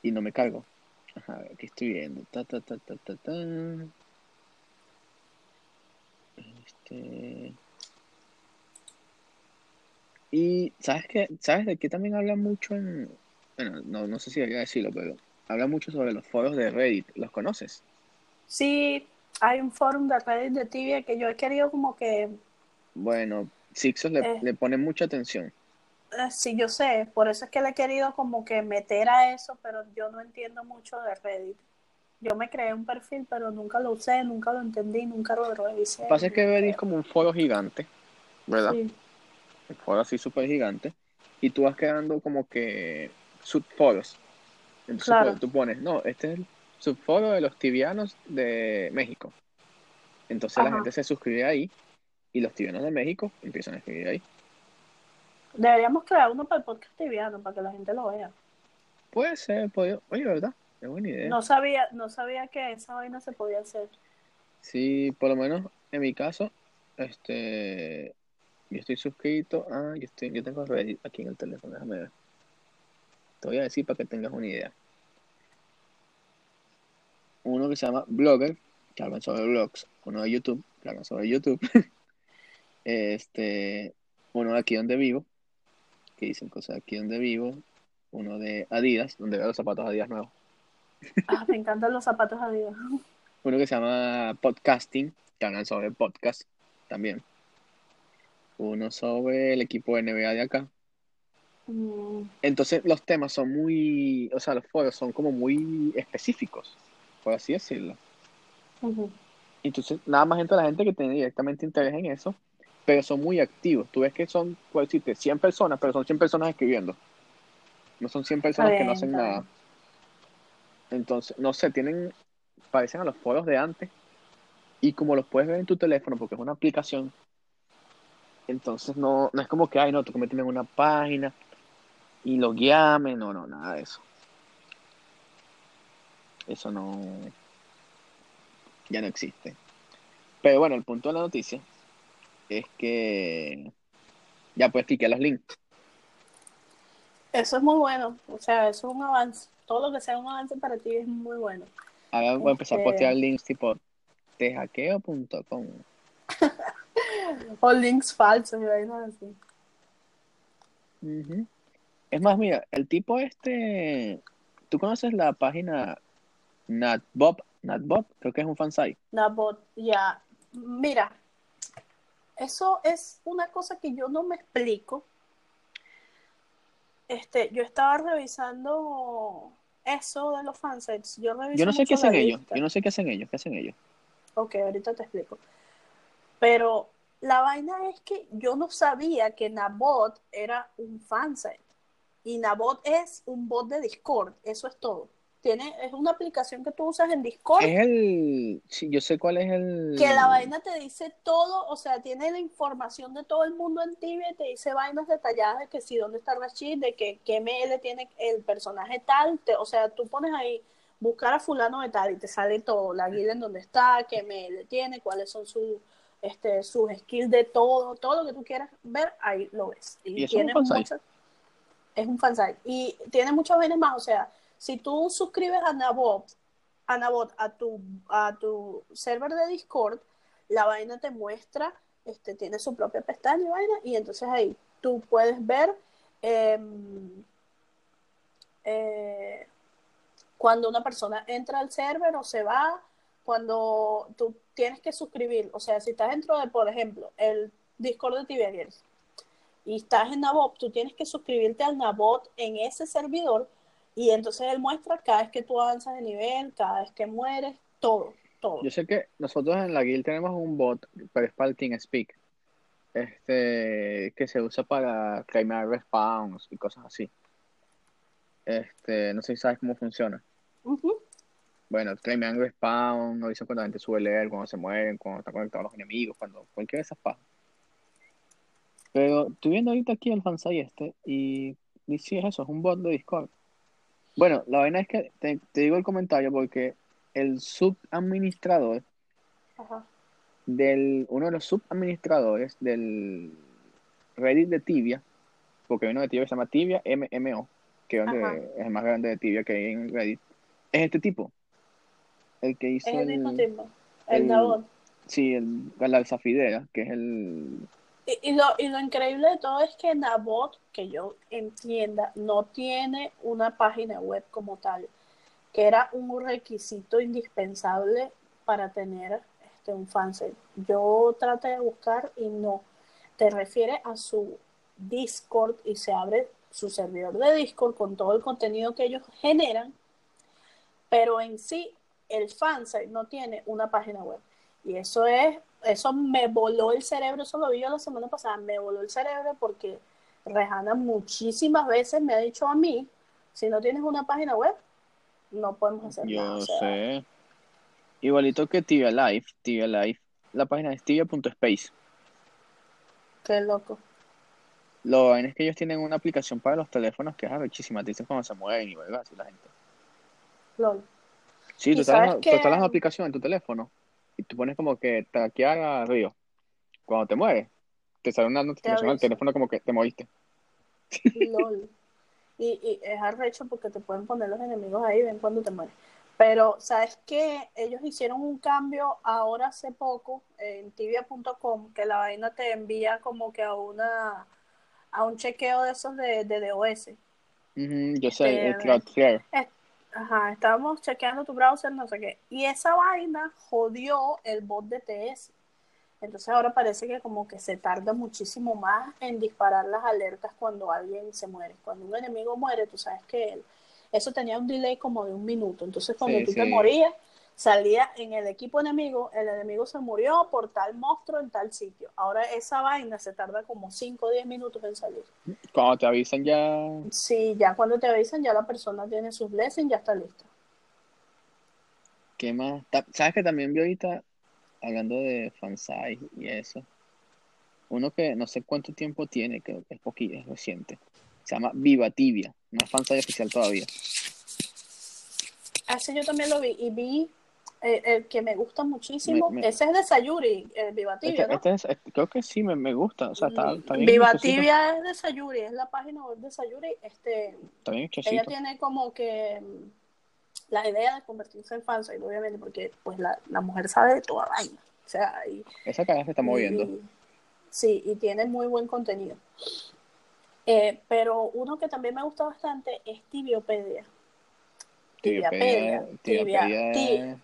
Y no me cargo. Ajá, aquí estoy viendo. Ta, ta, ta, ta, ta, ta. Este. Y, ¿sabes qué? ¿Sabes de qué también habla mucho en. Bueno, no, no sé si debería decirlo, pero habla mucho sobre los foros de Reddit. ¿Los conoces? Sí, hay un forum de Reddit de Tibia que yo he querido como que, Bueno, Sixos le, Eh. le pone mucha atención. eh, sí, yo sé, por eso es que le he querido como que meter a eso, pero yo no entiendo mucho de Reddit. Yo me creé un perfil, pero nunca lo usé, nunca lo entendí, nunca lo revisé. Lo que pasa es que Reddit es como un foro gigante, ¿verdad? Sí, el foro así súper gigante, y tú vas quedando como que subforos. Entonces Claro. pues, tú pones, no, este es el subforo de los tibianos de México. Entonces la gente se suscribe ahí y los tibianos de México empiezan a escribir ahí. Deberíamos crear uno para el podcast tibiano, para que la gente lo vea. Puede ser, puede- oye, ¿verdad? Es buena idea. No sabía, no sabía que esa vaina se podía hacer. Sí, por lo menos en mi caso, este, yo estoy suscrito, ah, yo estoy, yo tengo Reddit aquí en el teléfono, déjame ver. Te voy a decir para que tengas una idea. Uno que se llama Blogger, que hablan sobre blogs, uno de YouTube, que hablan sobre YouTube, [laughs] este, uno de aquí donde vivo, que dicen cosas aquí donde vivo, uno de Adidas, donde veo los zapatos Adidas nuevos. [laughs] Ah, me encantan los zapatos Adidas. Uno que se llama Podcasting, que hablan sobre podcast también. Uno sobre el equipo de NBA de acá. Mm, Entonces los temas son muy, o sea, los foros son como muy específicos, por así decirlo. ujú. Entonces nada más entra la gente que tiene directamente interés en eso, pero son muy activos. Tú ves que son, por decirte, 100 personas, pero son 100 personas escribiendo. No son 100 personas que no hacen nada. Entonces, no sé, tienen, parecen a los foros de antes. Y como los puedes ver en tu teléfono, porque es una aplicación, entonces no, no es como que, ay, no, tú que meterme en una página y lo guiame, no, no, nada de eso. Eso no, ya no existe. Pero bueno, el punto de la noticia es que ya puedes clicar los links. Eso es muy bueno. O sea, eso es un avance. Todo lo que sea un avance para ti es muy bueno. Ahora voy a empezar a Este- postear links tipo tejaqueo.com. [laughs] O links falsos y vainas así. Ujú. Es más, mira, el tipo este, ¿tú conoces la página Natbob? Natbob, creo que es un fansite. Nabot, ya. Mira, eso es una cosa que yo no me explico. Este, yo estaba revisando eso de los fansites. Yo Yo no sé qué hacen ellos, yo no sé qué hacen ellos, qué hacen ellos. Ok, ahorita te explico. Pero la vaina es que yo no sabía que Nabot era un fansite. Y Nabot es un bot de Discord, eso es todo. Tiene, es una aplicación que tú usas en Discord Es el, sí, yo sé cuál es el, que la vaina te dice todo, o sea, tiene la información de todo el mundo en Tibia, te dice vainas detalladas de que si dónde está Rashid, de que qué ML tiene el personaje tal, te- o sea, tú pones ahí buscar a fulano de tal y te sale todo, la guía en donde está, qué ML tiene, cuáles son sus este, sus skills de todo, todo lo que tú quieras ver, ahí lo ves. ¿Y un tiene muchas- es un fansite. Y tiene muchas vainas más, o sea, si tú suscribes a Nabot, a Nabot a tu, a tu server de Discord, la vaina te muestra, este, tiene su propia pestaña y vaina, y entonces ahí tú puedes ver em, eh, cuando una persona entra al server o se va, cuando tú tienes que suscribir, o sea, si estás dentro de, por ejemplo, el Discord de Tiberians y estás en Nabot, tú tienes que suscribirte al Nabot en ese servidor y entonces él muestra cada vez que tú avanzas de nivel, cada vez que mueres, todo, todo. Yo sé que nosotros en la guild tenemos un bot, pero es para el TeamSpeak, este, que se usa para claimar respawns y cosas así. Este, no sé si sabes cómo funciona. Ujú. Bueno, claiman respawn, nos dicen cuando la gente sube level, cuando se mueren, cuando están conectados los enemigos, cuando cualquiera de esas pajas. Pero estoy viendo ahorita aquí el fansite este y, y sí es eso, es un bot de Discord. Bueno, la vaina es que te, te digo el comentario porque el subadministrador Ajá. del, uno de los subadministradores del Reddit de Tibia, porque hay uno de Tibia que se llama Tibia MMO, que es, donde- es el más grande de Tibia que hay en Reddit, es este tipo. El que hizo Es el mismo el, tiempo. El, el- Nabot. sí, el, la alzafidera, que es el, Y, lo, y lo increíble de todo es que Nabot, que yo entienda, no tiene una página web como tal, que era un requisito indispensable para tener este, un fansite. Yo traté de buscar y no. Te refiere a su Discord y se abre su servidor de Discord con todo el contenido que ellos generan, pero en sí el fansite no tiene una página web. Y eso es eso me voló el cerebro, eso lo vi yo la semana pasada, me voló el cerebro porque Rejana muchísimas veces me ha dicho a mí, si no tienes una página web, no podemos hacer Yo nada. o sea, sé. Igualito que Tibia Live, Tibia Live, la página es tibia.space. Qué loco. Lo bueno es que ellos tienen una aplicación para los teléfonos que es arrechísima, te dicen cuando se mueven y vuelve así la gente. Lol. Sí, tú sabes instalas, tú que- instalas la aplicación en tu teléfono y tú pones como que traquear a Río. Cuando te mueres, te sale una notificación al teléfono como que te moriste. LOL. Y, y es arrecho porque te pueden poner los enemigos ahí, ven cuando te mueres. Pero, ¿sabes qué? Ellos hicieron un cambio ahora hace poco en tibia.com que la vaina te envía como que a una a un chequeo de esos de, de DOS. Yo sé, el Este, Cloudflare. Es- Ajá, estábamos chequeando tu browser, no sé qué. Y esa vaina jodió el bot de TS. Entonces ahora parece que como que se tarda muchísimo más en disparar las alertas cuando alguien se muere. Cuando un enemigo muere, tú sabes que él, eso tenía un delay como de un minuto. Entonces cuando Sí, tú te morías, salía en el equipo enemigo, el enemigo se murió por tal monstruo en tal sitio. Ahora esa vaina se tarda como 5 o 10 minutos en salir. Cuando te avisan ya, Sí, ya cuando te avisan, ya la persona tiene sus blessings, ya está lista. ¿qué más? ¿Sabes que también vi ahorita, hablando de fansite y eso, uno que no sé cuánto tiempo tiene, creo que es poquito, es reciente. Se llama Viva Tibia, no es fansite oficial todavía. Así yo también lo vi y vi eh, el que me gusta muchísimo. Me- me- Ese es de Sayuri, el Viva Tibia, Este, ¿no? este es- este- creo que sí, me, me gusta, o sea, está, está bien Viva Tibia es de Sayuri, es la página web de Sayuri. Este, está bien ella tiene como que mm, la idea de convertirse en fansite, obviamente, porque pues la, la mujer sabe de toda vaina. O sea, y, Esa cara se está moviendo. y- sí, y tiene muy buen contenido. Eh, pero uno que también me gusta bastante es Tibiopedia. Tibiopedia, Tibia, Tibiopedia, ti-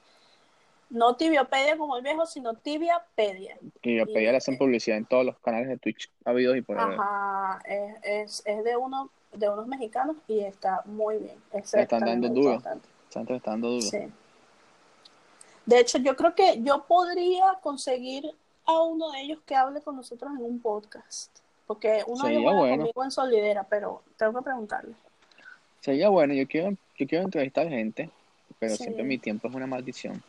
no Tibiopedia como el viejo, sino Tibiapedia. Tibiopedia le hacen publicidad en todos los canales de Twitch habidos y por haber. Ajá, es, es, es de uno de unos mexicanos y está muy bien. Ese Le están dando duro. bastante. Santos está dando duro. Sí. De hecho, yo creo que yo podría conseguir a uno de ellos que hable con nosotros en un podcast. Porque uno de ellos Sería bueno. conmigo en Solidera, pero tengo que preguntarle. Sería bueno, yo quiero, yo quiero entrevistar gente, pero Sí. siempre mi tiempo es una maldición.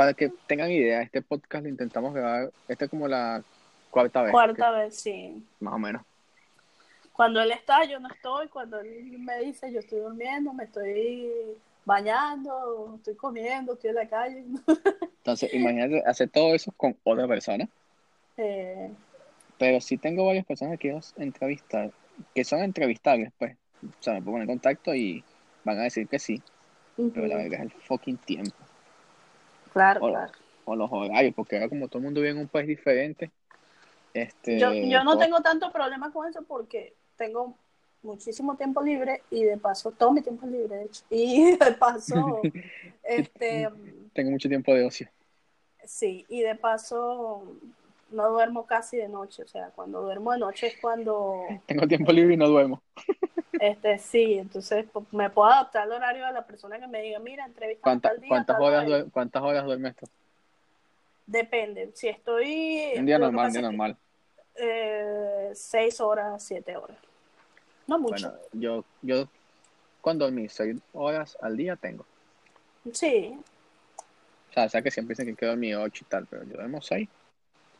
Para que tengan idea, este podcast lo intentamos grabar, esta es como la cuarta vez, Cuarta vez, sí. más o menos. Cuando él está, yo no estoy. Cuando él me dice, yo estoy durmiendo, me estoy bañando, estoy comiendo, estoy en la calle. [laughs] Entonces, imagínate hacer todo eso con otra persona. Eh, Pero sí tengo varias personas que quiero entrevistar, que son entrevistables, pues. O sea, me poner en contacto y van a decir que sí, pero la verdad es el fucking tiempo. Claro, O, claro. o los horarios, porque ahora como todo el mundo vive en un país diferente, este, Yo, yo no todo- tengo tanto problema con eso porque tengo muchísimo tiempo libre y de paso, todo mi tiempo es libre, de hecho. Y [laughs] de paso, [laughs] este, tengo mucho tiempo de ocio. sí, y de paso no duermo casi de noche. O sea, cuando duermo de noche es cuando, [laughs] Tengo tiempo libre y no duermo. [laughs] este, sí, entonces me puedo adaptar al horario de la persona que me diga, mira, entrevista ¿Cuánta- día, cuántas, horas hora". duer- ¿Cuántas horas duermes tú? Depende. Si estoy. Un día que normal, un día que, normal. eh, seis horas, siete horas. No mucho. Bueno, yo, yo cuando dormí seis horas al día tengo. Sí, O sea, o sea que siempre dicen que quiero dormir ocho y tal, pero yo duermo seis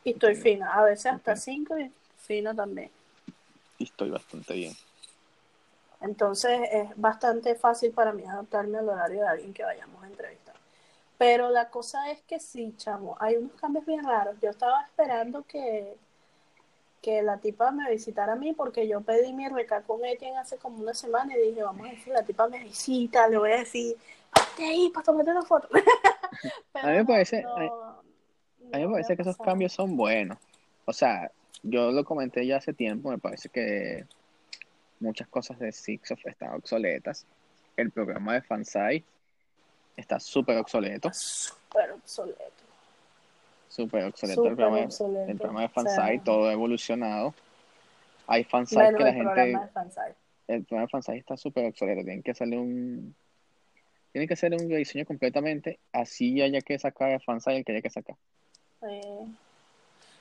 y estoy fina. A veces hasta cinco y fina también. y estoy bastante bien. Entonces es bastante fácil para mí adaptarme al horario de alguien que vayamos a entrevistar. Pero la cosa es que sí, chamo, hay unos cambios bien raros. Yo estaba esperando que, que la tipa me visitara a mí porque yo pedí mi recá con Etienne hace como una semana y dije, vamos a si la tipa me visita, le voy a decir, hazte ahí para tomarte una foto. Pero [laughs] A mí me parece- no, a mí- A me parece que esos cambios son buenos. O sea, yo lo comenté ya hace tiempo, me parece que muchas cosas de Six of están obsoletas. El programa de Fansai está súper obsoleto, Súper obsoleto. súper obsoleto el programa, obsoleto. el programa de O sea, Fansai, todo ha evolucionado. Hay Fansai que la el gente, el programa de Fansai está súper obsoleto, tienen que hacerle un, Tiene que ser un rediseño completamente, así haya que sacar el fansite que haya que sacar. Eh,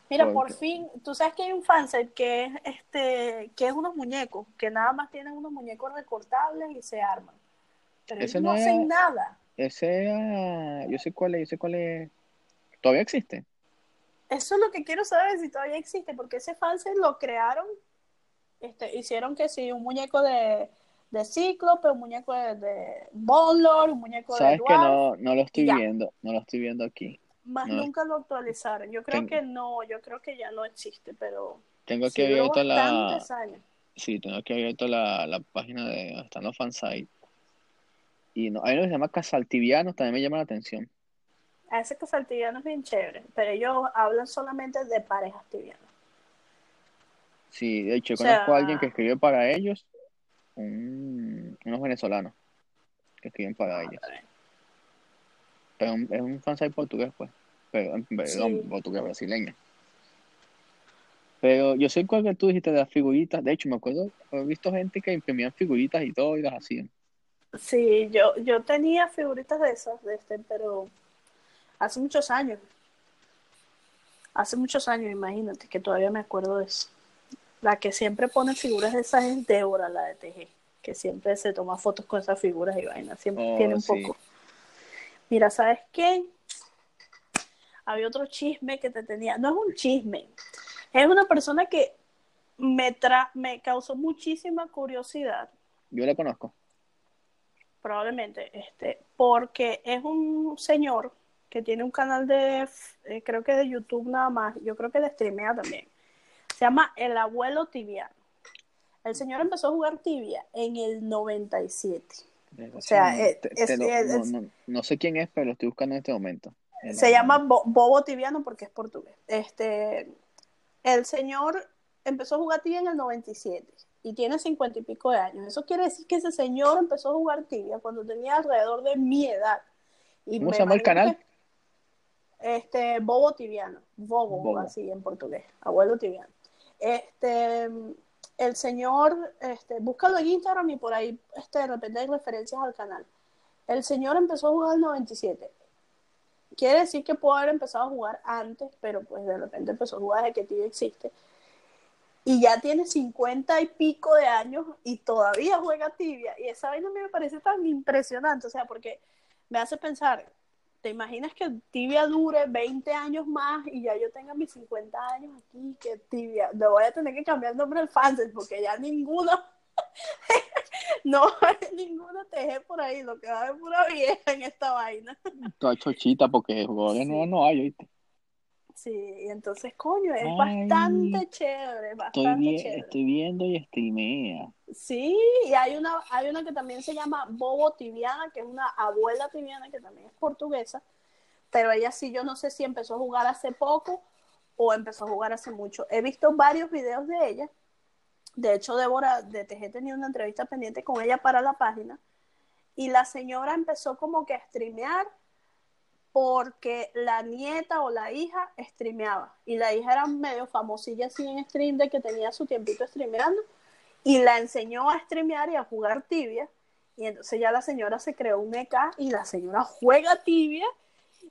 Mira, por fin, tú sabes que hay un fanset que es este, que es unos muñecos, que nada más tienen unos muñecos recortables y se arman. Pero Ese ellos no no hacen es- nada. Ese, ah, yo sé cuál es, yo sé cuál es. ¿Todavía existe? Eso es lo que quiero saber si todavía existe, porque ese fanset lo crearon, este, hicieron que sí, un muñeco de, de Cíclope, un muñeco de, de Bonlord, un muñeco de Sabes que no, no lo estoy ya. viendo, no lo estoy viendo aquí. Más no. nunca lo actualizaron. Yo creo Ten- que no, yo creo que ya no existe, pero Tengo duró abierto la, años. sí, tengo aquí abierto la, la página de donde están los fansite. Y no, hay uno que se llama Casaltivianos, también me llama la atención. A ese casaltiviano es bien chévere, pero ellos hablan solamente de parejas tibianas. Sí, de hecho, O sea- conozco a alguien que escribe para ellos, un- unos venezolanos que escriben para ellos. Pero un- es un fansite portugués, pues. Pero, perdón, Sí. portugués brasileño. Pero yo sé cuál que tú dijiste de las figuritas. De hecho, me acuerdo, he visto gente que imprimían figuritas y todo y las hacían. Sí, yo, yo tenía figuritas de esas, de este, pero hace muchos años. Hace muchos años, imagínate, que todavía me acuerdo de eso. La que siempre pone figuras de esas es Débora, la de TG, que siempre se toma fotos con esas figuras y vainas, siempre Oh, tiene un sí. poco. Mira, ¿sabes qué? Había otro chisme que te tenía, no es un chisme, es una persona que me, tra me causó muchísima curiosidad Yo la conozco. probablemente, este, porque es un señor que tiene un canal de, eh, creo que de YouTube nada más, yo creo que de streamea también. Se llama El Abuelo Tibiano. El señor empezó a jugar tibia en el 97. O sea, No, te- es- te lo- es- no, no- no sé quién es, pero lo estoy buscando en este momento. Se llama. Bo- Bobo Tibiano porque es portugués. Este, el señor empezó a jugar tibia en el 97 y tiene cincuenta y pico de años. Eso quiere decir que ese señor empezó a jugar tibia cuando tenía alrededor de mi edad. Y ¿Cómo se llama el canal? que- este, Bobo Tibiano. Bobo, Bobo. así en portugués. Abuelo Tibiano. Este, el señor, este, búscalo en Instagram y por ahí este, de repente hay referencias al canal. El señor empezó a jugar en el 97 quiere decir que pudo haber empezado a jugar antes, pero pues de repente empezó a jugar desde que tibia existe. Y ya tiene cincuenta y pico de años y todavía juega tibia. Y esa vaina me parece tan impresionante, o sea, porque me hace pensar, ¿te imaginas que tibia dure 20 años más y ya yo tenga mis 50 años aquí, que tibia, le voy a tener que cambiar el nombre del fansel porque ya ninguno, [laughs] no hay ninguno teje por ahí, lo que va a haber pura vieja en esta vaina. [laughs] Toda chochita porque jugadores Sí. nuevos no hay, ¿oíste? Sí, y entonces, coño, es Ay. bastante chévere. estoy viendo y streamea. Sí, y hay una, hay una que también se llama Bobo Tibiana, que es una abuela tibiana que también es portuguesa, pero ella sí, yo no sé si empezó a jugar hace poco o empezó a jugar hace mucho. He visto varios videos de ella. De hecho, Débora de TG tenía una entrevista pendiente con ella para la página. Y la señora empezó como que a streamear porque la nieta o la hija streameaba. Y la hija era medio famosilla así en stream de que tenía su tiempito streameando. Y la enseñó a streamear y a jugar tibia. Y entonces ya la señora se creó un EK y la señora juega tibia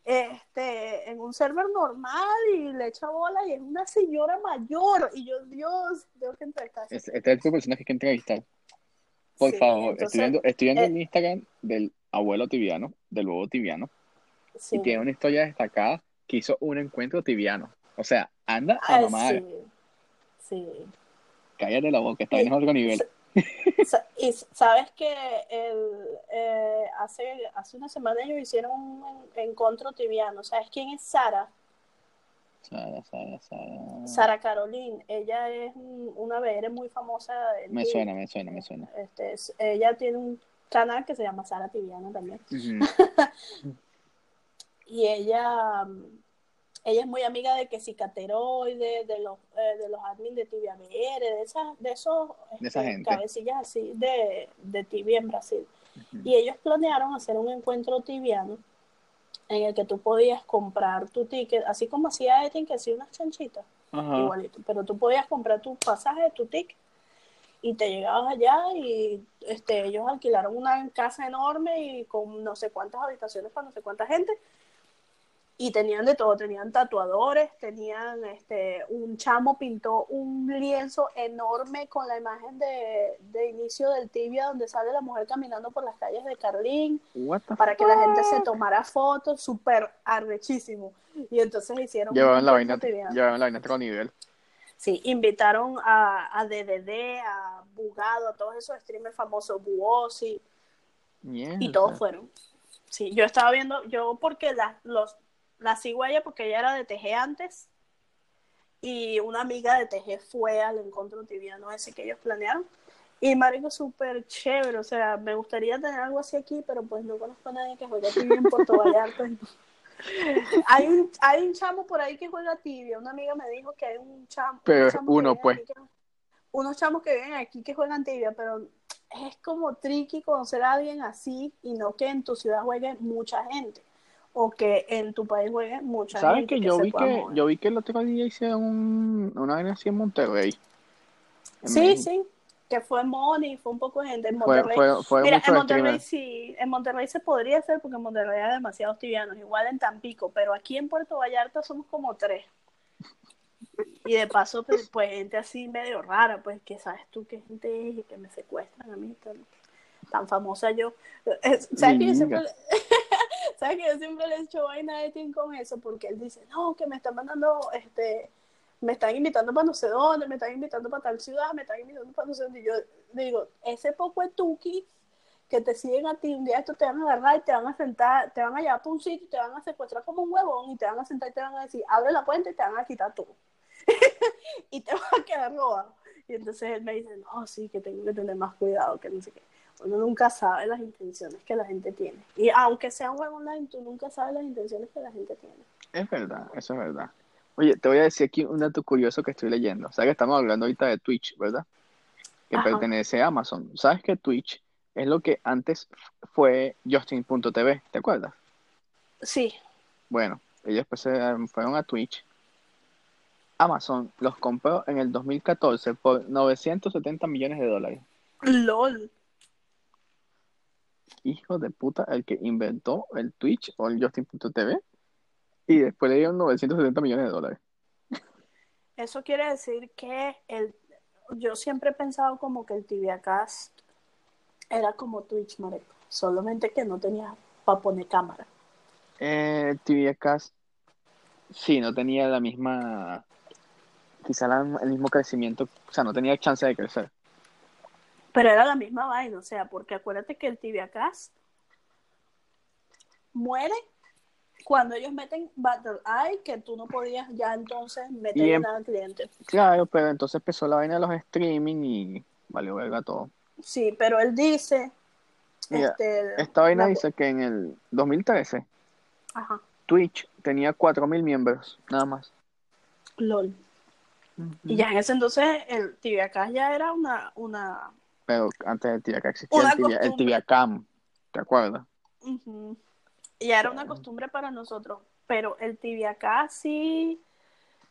este, en un server normal y le echa bola y es una señora mayor. Y yo, Dios, tengo que entrevistar. Este, este es el tipo de personas que hay que entrevistar. Por Sí, favor, entonces, estoy viendo, estoy viendo eh, el Instagram del abuelo tibiano, del bobo tibiano, sí. y tiene una historia destacada que hizo un encuentro tibiano. O sea, anda a Ay, mamar, sí. Sí. cállate la boca, está en otro nivel. Y sabes que el, eh, hace, hace una semana ellos hicieron un en- encuentro tibiano. ¿Sabes quién es Sara? Sara, Sara, Sara. Sara Caroline. Ella es un- una VR muy famosa. Me Tibia. suena, me suena, me suena. Este, es- ella tiene un canal que se llama Sara Tibiana también. [laughs] Y ella, mm, ella es muy amiga de que Cicateroide, de los, eh, de los admins de Tibia de, esas, de esos De esa este, gente. cabecillas así de, de Tibia en Brasil. Y ellos planearon hacer un encuentro tibiano en el que tú podías comprar tu ticket, así como hacía Etienne, que hacía unas chanchitas, igualito, pero tú podías comprar tu pasaje, tu ticket, y te llegabas allá y este, ellos alquilaron una casa enorme y con no sé cuántas habitaciones para no sé cuánta gente y tenían de todo, tenían tatuadores, tenían este, un chamo pintó un lienzo enorme con la imagen de, de inicio del tibia donde sale la mujer caminando por las calles de Carlín para que la gente se tomara fotos, súper arrechísimo. Y entonces hicieron... Llevaban la vaina, llevaban la vaina a otro nivel. Sí, invitaron a, a DDD, a Bugado, a todos esos streamers famosos, Buosi, y todos fueron. Sí, yo estaba viendo, yo porque las, los la sigo a ella porque ella era de TG antes y una amiga de TG fue al encuentro tibiano ese que ellos planearon. Y marico, súper chévere, o sea, me gustaría tener algo así aquí, pero pues no conozco a nadie que juegue tibia en Puerto Vallarta. [laughs] hay, un, hay un chamo por ahí que juega tibia, una amiga me dijo que hay un chamo. Pero uno, pues. unos chamos que viven aquí que juegan tibia, pero es como tricky conocer a alguien así y no que en tu ciudad juegue mucha gente o que en tu país juegue mucha ¿Sabes gente que, yo vi que yo vi que el otro día hicieron un, una así en Monterrey? sí, sí, que fue Money, fue un poco de gente en Monterrey. Fue, fue, Mira, en Monterrey sí, en Monterrey se podría hacer porque en Monterrey hay demasiados tibianos, igual en Tampico, pero aquí en Puerto Vallarta somos como tres. Y de paso, pues, pues gente así medio rara, pues que sabes tú qué gente es y que me secuestran a mí tan, tan famosa yo. ¿Sabes que yo siempre... ¿Sabes que yo siempre le he hecho vaina de Tim con eso? Porque él dice, no, que me están mandando, este, me están invitando para no sé dónde, me están invitando para tal ciudad, me están invitando para no sé dónde. Y yo digo, ese poco de tuki que te siguen a ti, un día esto te van a agarrar y te van a sentar, te van a llevar para un sitio y te van a secuestrar como un huevón y te van a sentar y te van a decir, abre la puerta y te van a quitar todo. [laughs] y te vas a quedar robado. Y entonces él me dice, no, sí, que tengo que tener más cuidado, que no sé qué uno nunca sabe las intenciones que la gente tiene. Y aunque sea un juego online, tú nunca sabes las intenciones que la gente tiene. Es verdad, eso es verdad. Oye, te voy a decir aquí un dato curioso que estoy leyendo. O sea, que estamos hablando ahorita de Twitch, ¿verdad? Que pertenece a Amazon. ¿Sabes que Twitch es lo que antes fue Justin.tv? ¿Te acuerdas? Sí. Bueno, ellos pues fueron a Twitch. Amazon los compró en el 2014 por 970 millones de dólares. LOL hijo de puta el que inventó el Twitch o el Justin.tv y después le dieron 970 millones de dólares. Eso quiere decir que el, yo siempre he pensado como que el TVCast era como Twitch, Mareco, solamente que no tenía para poner cámara. Eh, TVCast sí, no tenía la misma, quizá el mismo crecimiento, o sea, no tenía chance de crecer. Pero era la misma vaina, o sea, porque acuérdate que el Tibiacast muere cuando ellos meten Battle Eye, que tú no podías ya entonces meter em- nada al cliente. Claro, pero entonces empezó la vaina de los streaming y valió verga todo. Sí, pero él dice. este, esta vaina dice que en el 2013 Twitch tenía 4.000 miembros, nada más. LOL. Y ya en ese entonces el Tibiacast ya era una, una pero antes del tibia existía el tibia, cam, ¿te acuerdas? Y era una costumbre para nosotros, pero el tibia sí,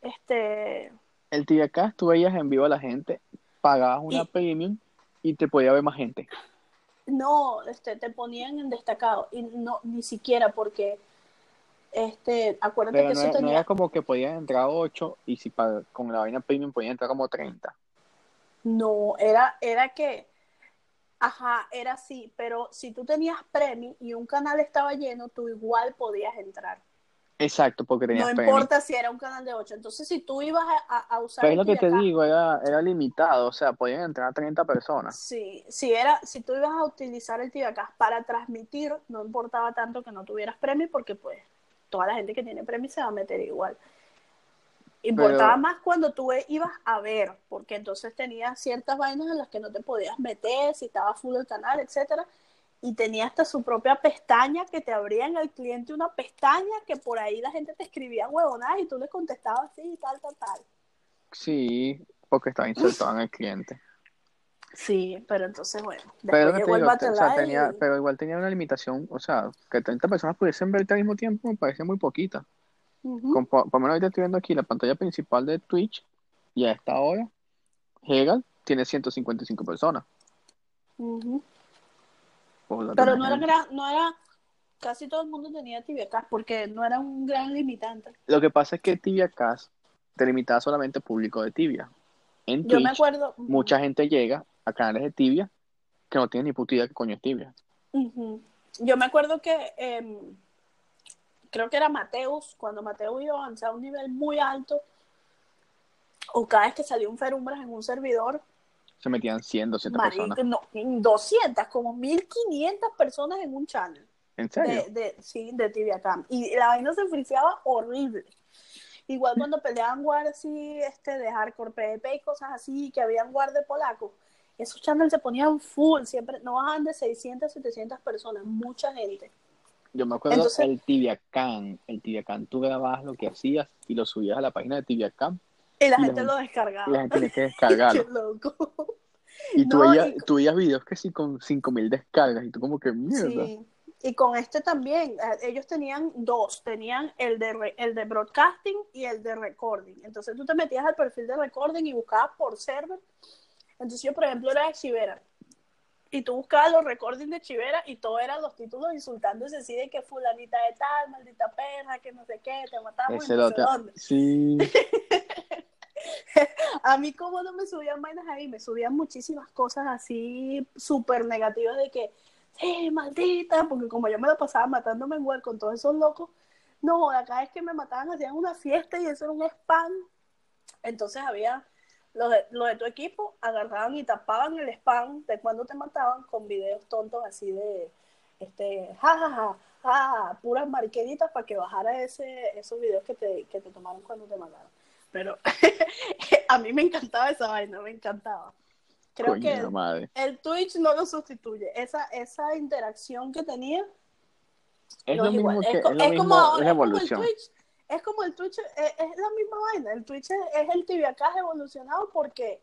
este... El tibia tú veías en vivo a la gente, pagabas una premium y te podía ver más gente. No, este, te ponían en destacado y no, ni siquiera porque este, acuérdate que eso tenía... No era como que podían entrar 8 y si con la vaina premium podían entrar como 30. No, era, era que, ajá, era así, pero si tú tenías premio y un canal estaba lleno, tú igual podías entrar. Exacto, porque tenías No importa si era un canal de 8. Entonces, si tú ibas a, a usar. Pero es lo que te digo, era, era limitado, o sea, podían entrar 30 personas. Sí, si, era, si tú ibas a utilizar el TVK para transmitir, no importaba tanto que no tuvieras premio, porque pues toda la gente que tiene premio se va a meter igual. Importaba más cuando tú ibas a ver, porque entonces tenías ciertas vainas en las que no te podías meter, si estaba full el canal, etcétera, y tenía hasta su propia pestaña que te abría en el cliente una pestaña que por ahí la gente te escribía huevonadas y tú le contestabas así y tal, tal, tal. Sí, porque estaba insertado en el cliente. Sí, pero entonces, bueno. Pero, pero igual tenía una limitación, o sea, que 30 personas pudiesen verte al mismo tiempo me parece muy poquita por, lo menos ahorita estoy viendo aquí la pantalla principal de Twitch y a esta hora, Hegel tiene 155 personas. Ujú. Por Pero no era, gran- no era, casi todo el mundo tenía TVK porque no era un gran limitante. Lo que pasa es que Tibia Cast te limitaba solamente público de Tibia. En Yo me acuerdo. mucha gente llega a canales de Tibia que no tienen ni puta idea qué coño es Tibia. Ujú. Yo me acuerdo que em, creo que era Mateus, cuando Mateus iba a avanzar a un nivel muy alto, o cada vez que salió un Ferumbras en un servidor, Se metían 100, 200 marico, personas. no, 200, como 1500 personas en un channel ¿En serio? de, de, sí, de Tibia Cam. Y la vaina se friseaba horrible. Igual cuando peleaban war así, este, de hardcore PvP y cosas así, que habían war de polacos, esos channels se ponían full, siempre, no bajaban de 600, 700 personas, mucha gente. Yo me acuerdo Entonces- el Tibiacán. El Tibiacán, tú grababas lo que hacías y lo subías a la página de Tibiacán Y la Y gente lo y la descargaba. gente tenía que [laughs] Qué descargarlo. loco. Y tú, No, veías, y- tú veías videos que sí con 5000 descargas y tú como que mierda. Sí. Y con este también, eh, ellos tenían dos, tenían el de, re- el de broadcasting y el de recording. Entonces tú te metías al perfil de recording y buscabas por server. Entonces yo, por ejemplo, era de Chivera. Y tú buscabas los recordings de Chivera y todo eran los títulos insultándose así de que fulanita de tal, maldita perra, que no sé qué, te matamos Ese y no sé dónde. Sí. [laughs] A mí como no me subían vainas ahí, me subían muchísimas cosas así súper negativas de que, sí, maldita, porque como yo me lo pasaba matándome en web con todos esos locos, no, acá es que me mataban, hacían una fiesta y eso era un spam. Entonces había los de, los de tu equipo, agarraban y tapaban el spam de cuando te mataban con videos tontos así de, este, jajaja, ja, puras marqueritas para que bajara ese, esos videos que te, que te tomaron cuando te mataron. Pero [laughs] a mí me encantaba esa vaina, me encantaba. Creo Coño que madre. el Twitch no lo sustituye. Esa, esa interacción que tenía Es no lo mismo igual. que es, co- es lo es mismo, como, es es como el evolución. Twitch. Es como el Twitch, es, es la misma vaina. El Twitch es, es el tibiacaz evolucionado porque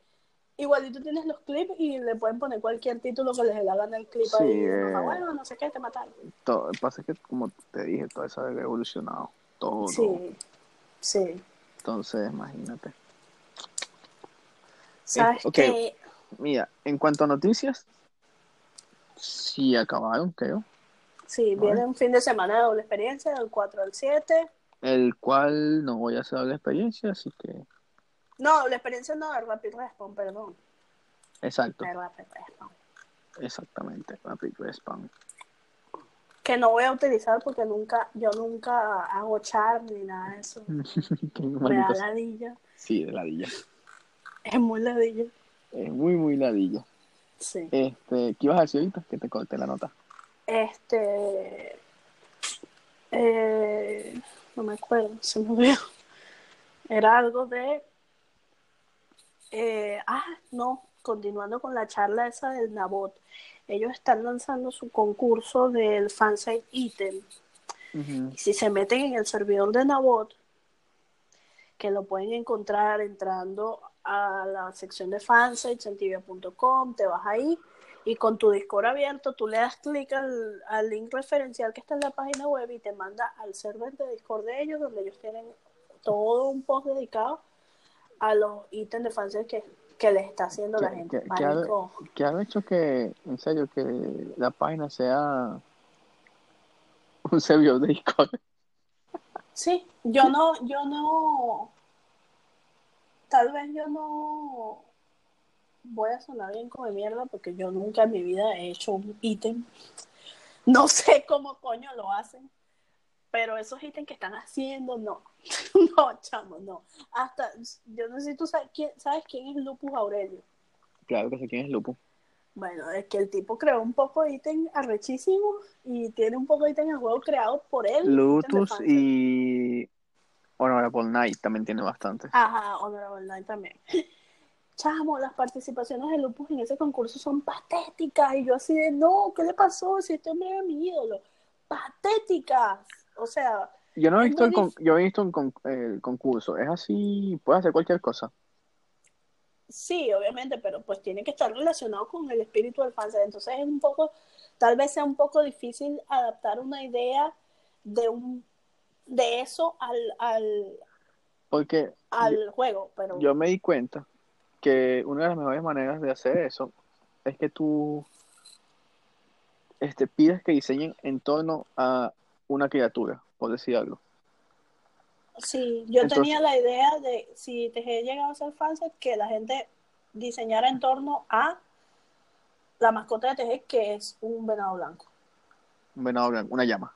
igualito tienes los clips y le pueden poner cualquier título que les hagan el clip Sí, ahí. eh. No, bueno, no sé qué, te mataron. Todo, lo que pasa es que, como te dije, todo eso ha evolucionado. Todo. Sí, sí. Entonces, imagínate. ¿Sabes ok. qué? Mira, en cuanto a noticias, sí acabaron, creo. Sí, viene un fin de semana de doble experiencia, del 4 al 7. El cual no voy a hacer la experiencia, así que. No, doble experiencia no, de Rapid Respawn, perdón. Exacto, De Rapid Respawn. exactamente. Rapid Respawn. Que no voy a utilizar porque nunca, yo nunca hago char ni nada de eso. [laughs] Me da ladilla. Sí, de ladilla. Es muy ladilla. Es muy, muy ladilla. Sí. Este, ¿qué ibas a decir ahorita? Que te corté la nota. Este. eh, no me acuerdo, se me. Era algo de. eh, ah, no, continuando con la charla esa del Nabot. Ellos están lanzando su concurso del fansite item. Y si se meten en el servidor de Nabot, que lo pueden encontrar entrando a la sección de fansites en tibia.com, te vas ahí y con tu Discord abierto tú le das clic al, al link referencial que está en la página web y te manda al server de Discord de ellos, donde ellos tienen todo un post dedicado a los ítems de fansites que, que les está haciendo la ¿Qué- gente. qué- qué ha- Marico, ¿Qué ha hecho que, en serio, que la página sea un servidor de Discord? Sí, yo no, yo no, tal vez yo no voy a sonar bien como de mierda porque yo nunca en mi vida he hecho un ítem. No [laughs] sé cómo coño lo hacen, pero esos ítems que están haciendo, no. [laughs] No, chamo, no. Hasta, yo no sé si tú sabes quién, sabes quién es Lupus Aurelio. Claro que sé quién es Lupo. Bueno, es que el tipo creó un poco de ítem arrechísimo y tiene un poco de ítem en juego creado por él. Lutus y Honorable Knight también tiene bastante. Ajá, Honorable Night también. [laughs] Chamo, las participaciones de Lupus en ese concurso son patéticas. Y yo así de, no, ¿qué le pasó? Si este hombre era mi ídolo. Patéticas. O sea, Yo no he visto el, con- yo he visto un con- el concurso. Es así, puedes hacer cualquier cosa. sí, obviamente, pero pues tiene que estar relacionado con el espíritu del fan. Entonces es un poco, tal vez sea un poco difícil adaptar una idea de un de eso al, al, Porque al juego, pero yo me di cuenta que una de las mejores maneras de hacer eso es que tú este, pides que diseñen en torno a una criatura, por decir algo. Sí, yo Entonces- tenía la idea de, si te he llegado a ser fanset, que la gente diseñara en torno a la mascota de TG, que es un venado blanco. Un venado blanco, una llama.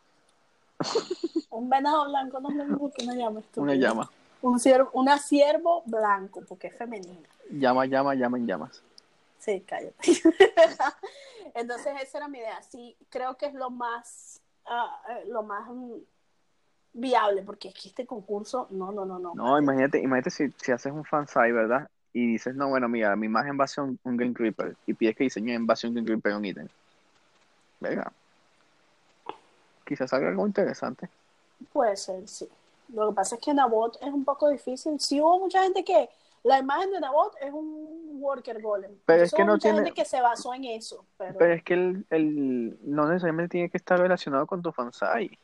[laughs] Un venado blanco no mismo que una llama. Una llama. Un ciervo, una ciervo blanco, porque es femenina. Llama, llama, llama en llamas. Sí, cállate. [laughs] Entonces esa era mi idea. Sí, creo que es lo más, ah, eh, lo más mm, viable, porque es que este concurso, no, no, no, no. No, imagínate, imagínate si, si haces un fansite, ¿verdad? Y dices, no, bueno, mira, mi imagen va a ser un, un Green Creeper. Y pides que diseñen en base a un Green Creeper un ítem. Venga. Quizás salga algo interesante. Puede ser, sí. Lo que pasa es que Nabot es un poco difícil. Sí hubo mucha gente que la imagen de Nabot es un worker golem. Pero es que no tiene- gente que se basó en eso. Pero, Pero es que el, el no necesariamente tiene que estar relacionado con tu fansite.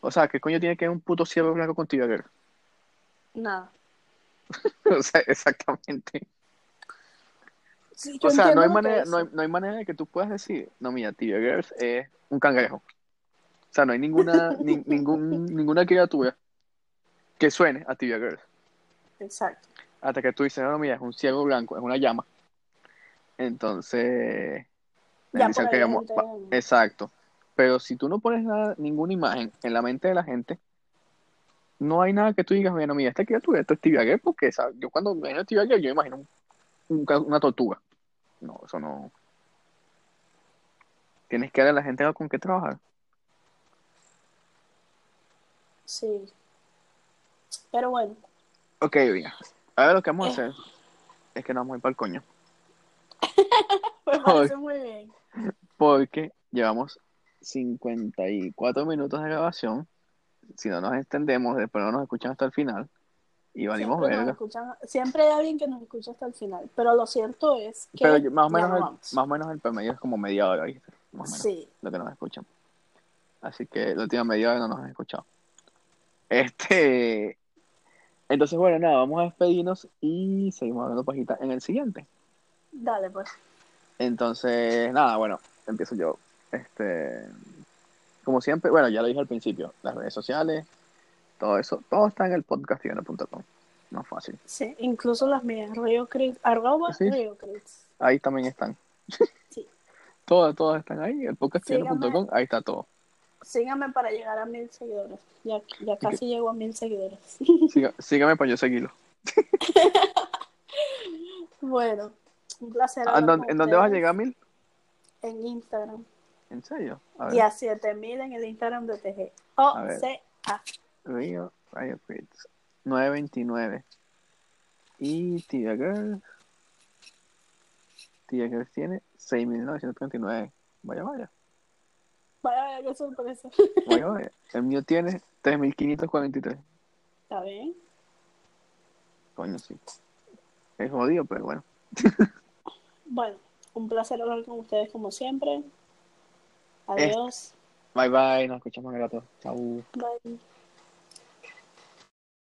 O sea, ¿qué coño tiene que ver un puto ciervo blanco con Tibia [laughs] Girl? nada. O sea, exactamente. Sí, O sea, no hay manera, no hay, no hay manera de que tú puedas decir, no, mira, Tibia Girls es un cangrejo. O sea, no hay ninguna, [laughs] ni- ningún, ninguna criatura que suene a Tibia Girls. Exacto. Hasta que tú dices, no, mira, es un ciervo blanco, es una llama. Entonces, Ya dicen que gente- exacto. Pero si tú no pones nada, ninguna imagen en la mente de la gente, no hay nada que tú digas, bueno, mira, esta criatura, esto es Tibia Girl, porque ¿sabes? yo cuando me imagino Tibia Girl, yo me imagino un- un ca- una tortuga. No, eso no. Tienes que darle a la gente con qué trabajar. Sí. Pero bueno, Ok, bien. Ahora lo que vamos a Eh. hacer es que nos vamos a ir para el coño. [laughs] me parece muy bien. Porque llevamos 54 minutos de grabación. Si no nos extendemos, después no nos escuchan hasta el final. Y valimos verga. escuchan- siempre hay alguien que nos escucha hasta el final. Pero lo cierto es que. Pero más, o menos nos el, más o menos el promedio es como media hora, ¿viste? Más o menos Sí. lo que nos escuchan. Así que la última media hora no nos han escuchado. Este. Entonces, bueno, nada, vamos a despedirnos y seguimos hablando pajita en el siguiente. Dale, pues. Entonces, nada, bueno, empiezo yo. Este, como siempre, bueno, ya lo dije al principio, las redes sociales, todo eso, todo está en el podcastivano.com. No es fácil. Sí, incluso las mías. Río Crits. Arroba Sí. Ahí también están. Sí. [laughs] Todas, todas están ahí, el podcastivano.com, ahí está todo. Síganme para llegar a mil seguidores. Ya, ya casi llego a mil seguidores. Sígame para yo seguirlo. [laughs] bueno, un placer. ¿En hablar dónde, con en dónde vas a llegar a mil? En Instagram. ¿En serio? A ver, Y a 7000 en el Instagram de TG. O A ver. C A. Río, Río Crits, 929. Y Tia Girls. Tia Girls tiene 6.939. Vaya, vaya. Vaya, vaya, qué sorpresa. Vaya. [laughs] El mío tiene 3.543. ¿Está bien? Coño, sí. Es jodido, pero bueno. [laughs] Bueno, un placer hablar con ustedes como siempre. Adiós. Bye bye, nos escuchamos al rato. Chau. Bye.